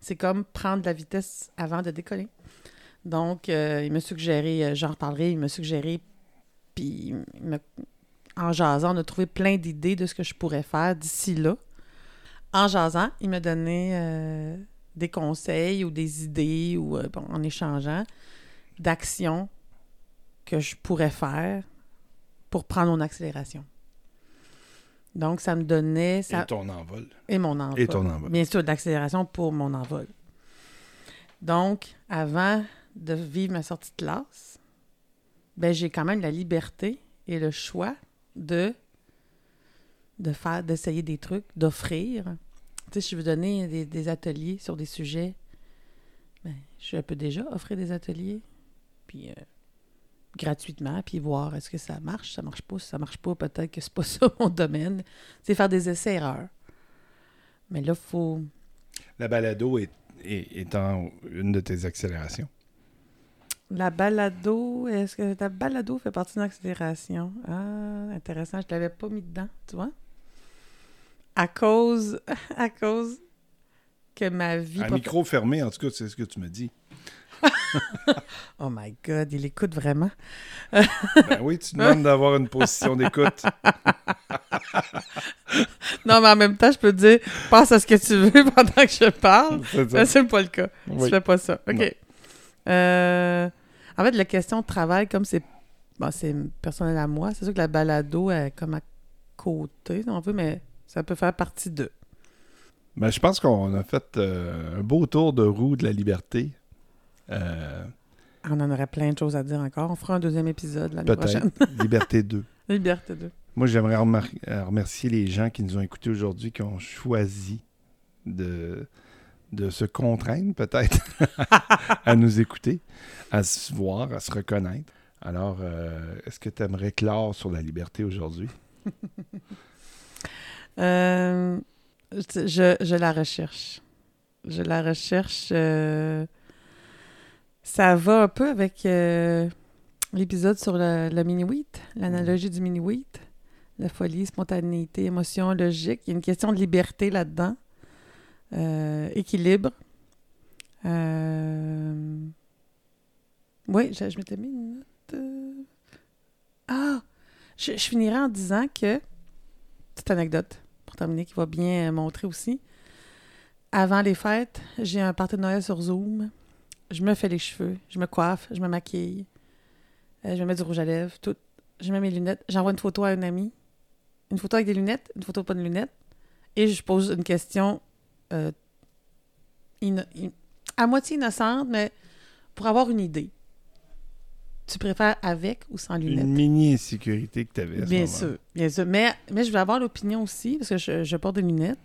c'est comme prendre la vitesse avant de décoller. Donc, il m'a suggéré, j'en reparlerai, il m'a suggéré, puis il m'a- en jasant, on a trouvé plein d'idées de ce que je pourrais faire d'ici là. En jasant, il m'a donné euh, des conseils ou des idées, ou euh, bon, en échangeant, d'actions que je pourrais faire pour prendre mon accélération. Donc, ça me donnait... Ça... Et ton envol. Et mon envol. Et ton envol. Bien sûr, de l'accélération pour mon envol. Donc, avant de vivre ma sortie de classe, ben, j'ai quand même la liberté et le choix de, faire, d'essayer des trucs, d'offrir. Tu sais, je veux donner des, des ateliers sur des sujets, ben, je peux déjà offrir des ateliers, puis euh, gratuitement, puis voir est-ce que ça marche, ça marche pas, si ça marche pas, peut-être que c'est pas ça mon domaine. C'est faire des essais-erreurs. Mais là, il faut. La balado est, est- étant une de tes accélérations. La balado, est-ce que ta balado fait partie d'une accélération? Ah, intéressant, je ne l'avais pas mis dedans, tu vois? À cause, à cause que ma vie. À micro fermé, en tout cas, c'est ce que tu me dis. Oh my God, il écoute vraiment. Ben oui, tu demandes d'avoir une position d'écoute. Non, mais en même temps, je peux te dire, pense à ce que tu veux pendant que je parle. C'est pas le cas. Tu Oui. fais pas ça. OK. Euh, en fait, la question de travail, comme c'est bon, c'est personnel à moi, c'est sûr que la balado est comme à côté, si on veut, mais ça peut faire partie d'eux. Ben, je pense qu'on a fait euh, un beau tour de roue de la liberté. Euh, On en aurait plein de choses à dire encore. On fera un deuxième épisode l'année prochaine. Liberté 2. Liberté 2. Moi, j'aimerais remercier les gens qui nous ont écoutés aujourd'hui, qui ont choisi de, de se contraindre peut-être à nous écouter, à se voir, à se reconnaître. Alors, euh, est-ce que tu aimerais clore sur la liberté aujourd'hui? Euh, je, la recherche. Je la recherche. euh, ça va un peu avec l'épisode sur le, le mini-wheat, l'analogie du mini-wheat. La folie, spontanéité, émotion, logique. Il y a une question de liberté là-dedans. Euh, équilibre. Euh, Oui, je, m'étais mis une note. euh. Ah! Je, finirai en disant que. Petite anecdote pour terminer qui va bien montrer aussi. Avant les fêtes, j'ai un party de Noël sur Zoom. Je me fais les cheveux, je me coiffe, je me maquille, je me mets du rouge à lèvres, tout. Je mets mes lunettes. J'envoie une photo à un ami. Une photo avec des lunettes, une photo pas de lunettes. Et je pose une question euh, in- à moitié innocente, mais pour avoir une idée. Tu préfères avec ou sans lunettes? Une mini-insécurité que tu avais à ce Bien sûr, bien sûr. Mais, mais je veux avoir l'opinion aussi, parce que je, je porte des lunettes.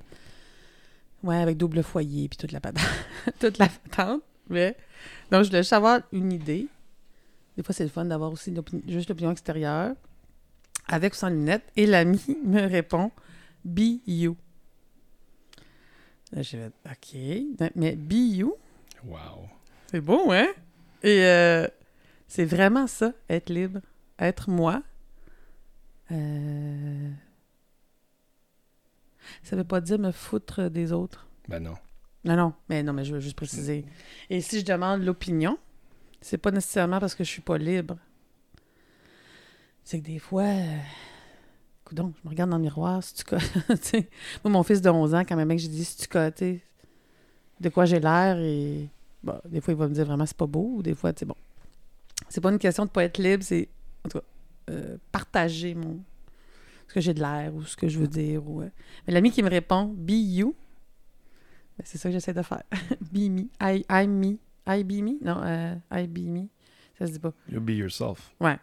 Ouais, avec double foyer, puis toute la patente. toute la patente. Mais... Donc, je voulais juste avoir une idée. Des fois, c'est le fun d'avoir aussi juste l'opinion extérieure, avec ou sans lunettes? Et l'ami me répond « Be you ». Là, j'ai fait « OK ». Mais « Be you », Wow. c'est beau, hein? Et euh, c'est vraiment ça, être libre. Être moi. Euh... Ça veut pas dire me foutre des autres. Ben non. Non, non, mais non, mais je veux juste préciser. Et si je demande l'opinion, c'est pas nécessairement parce que je suis pas libre. C'est que des fois, coudonc, je me regarde dans le miroir, si tu tu sais, Moi, mon fils de 11 ans, quand même, mec, j'ai dit, si tu tu sais, de quoi j'ai l'air? Et bon, des fois, il va me dire vraiment c'est pas beau, ou des fois, c'est bon. C'est pas une question de pas être libre, c'est, en tout cas, euh, partager mon ce que j'ai de l'air ou ce que je veux dire. Ou, euh. Mais l'ami qui me répond Be you, ben, c'est ça que j'essaie de faire. be me. I, I me. I be me? Non, euh, I be me. Ça se dit pas. You be yourself. Ouais.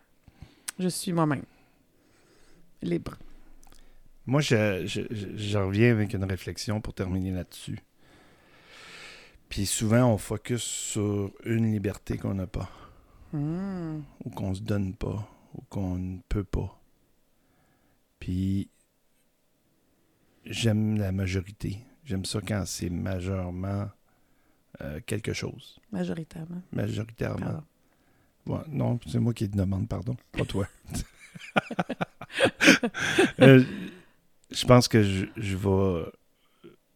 Je suis moi-même. Libre. Moi, je, je, je, reviens avec une réflexion pour terminer là-dessus. Puis souvent, on focus sur une liberté qu'on n'a pas, Hmm. ou qu'on se donne pas, ou qu'on ne peut pas. Puis j'aime la majorité. J'aime ça quand c'est majeurement euh, quelque chose. Majoritairement. Majoritairement. Pardon. Ouais, non, c'est moi qui te demande pardon, pas toi. Euh, je pense que je, vais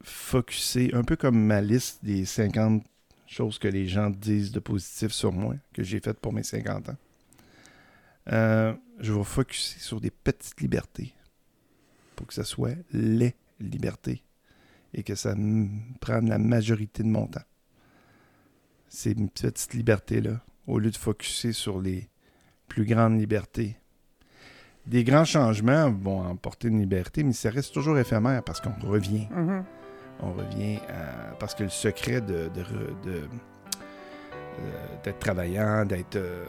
focuser un peu comme ma liste des 50 choses que les gens disent de positif sur moi, que j'ai faites pour mes 50 ans. Euh, je vais focuser sur des petites libertés pour que ce soit les libertés et que ça prenne la majorité de mon temps. Ces petites libertés-là, au lieu de focuser sur les plus grandes libertés. Des grands changements vont emporter une liberté, mais ça reste toujours éphémère parce qu'on revient. Mhm. On revient à... Parce que le secret de, euh, d'être travaillant, d'être... euh,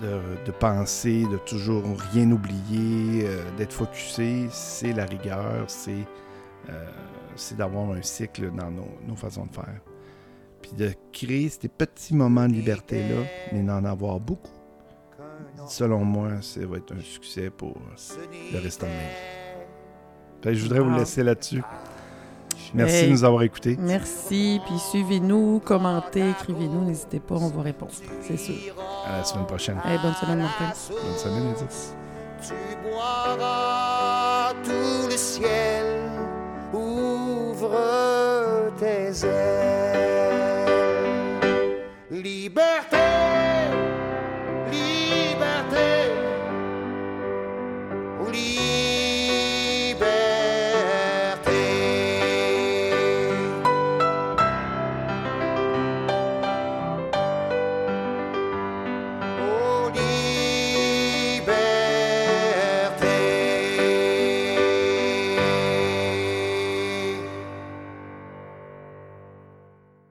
de, de penser, de toujours rien oublier, euh, d'être focusé, c'est la rigueur, c'est, c'est d'avoir un cycle dans nos, nos façons de faire. Puis de créer ces petits moments de liberté-là, mais d'en avoir beaucoup. Selon moi, ça va être un succès pour le restant de ma vie. Je voudrais vous Wow. laisser là-dessus. Merci Hey. de nous avoir écoutés. Merci, puis suivez-nous, commentez, écrivez-nous, n'hésitez pas, on va répondre, c'est sûr. À la semaine prochaine. Hey, bonne semaine, Martin. Bonne semaine, Edith. Tu boiras tout le ciel, ouvre tes ailes.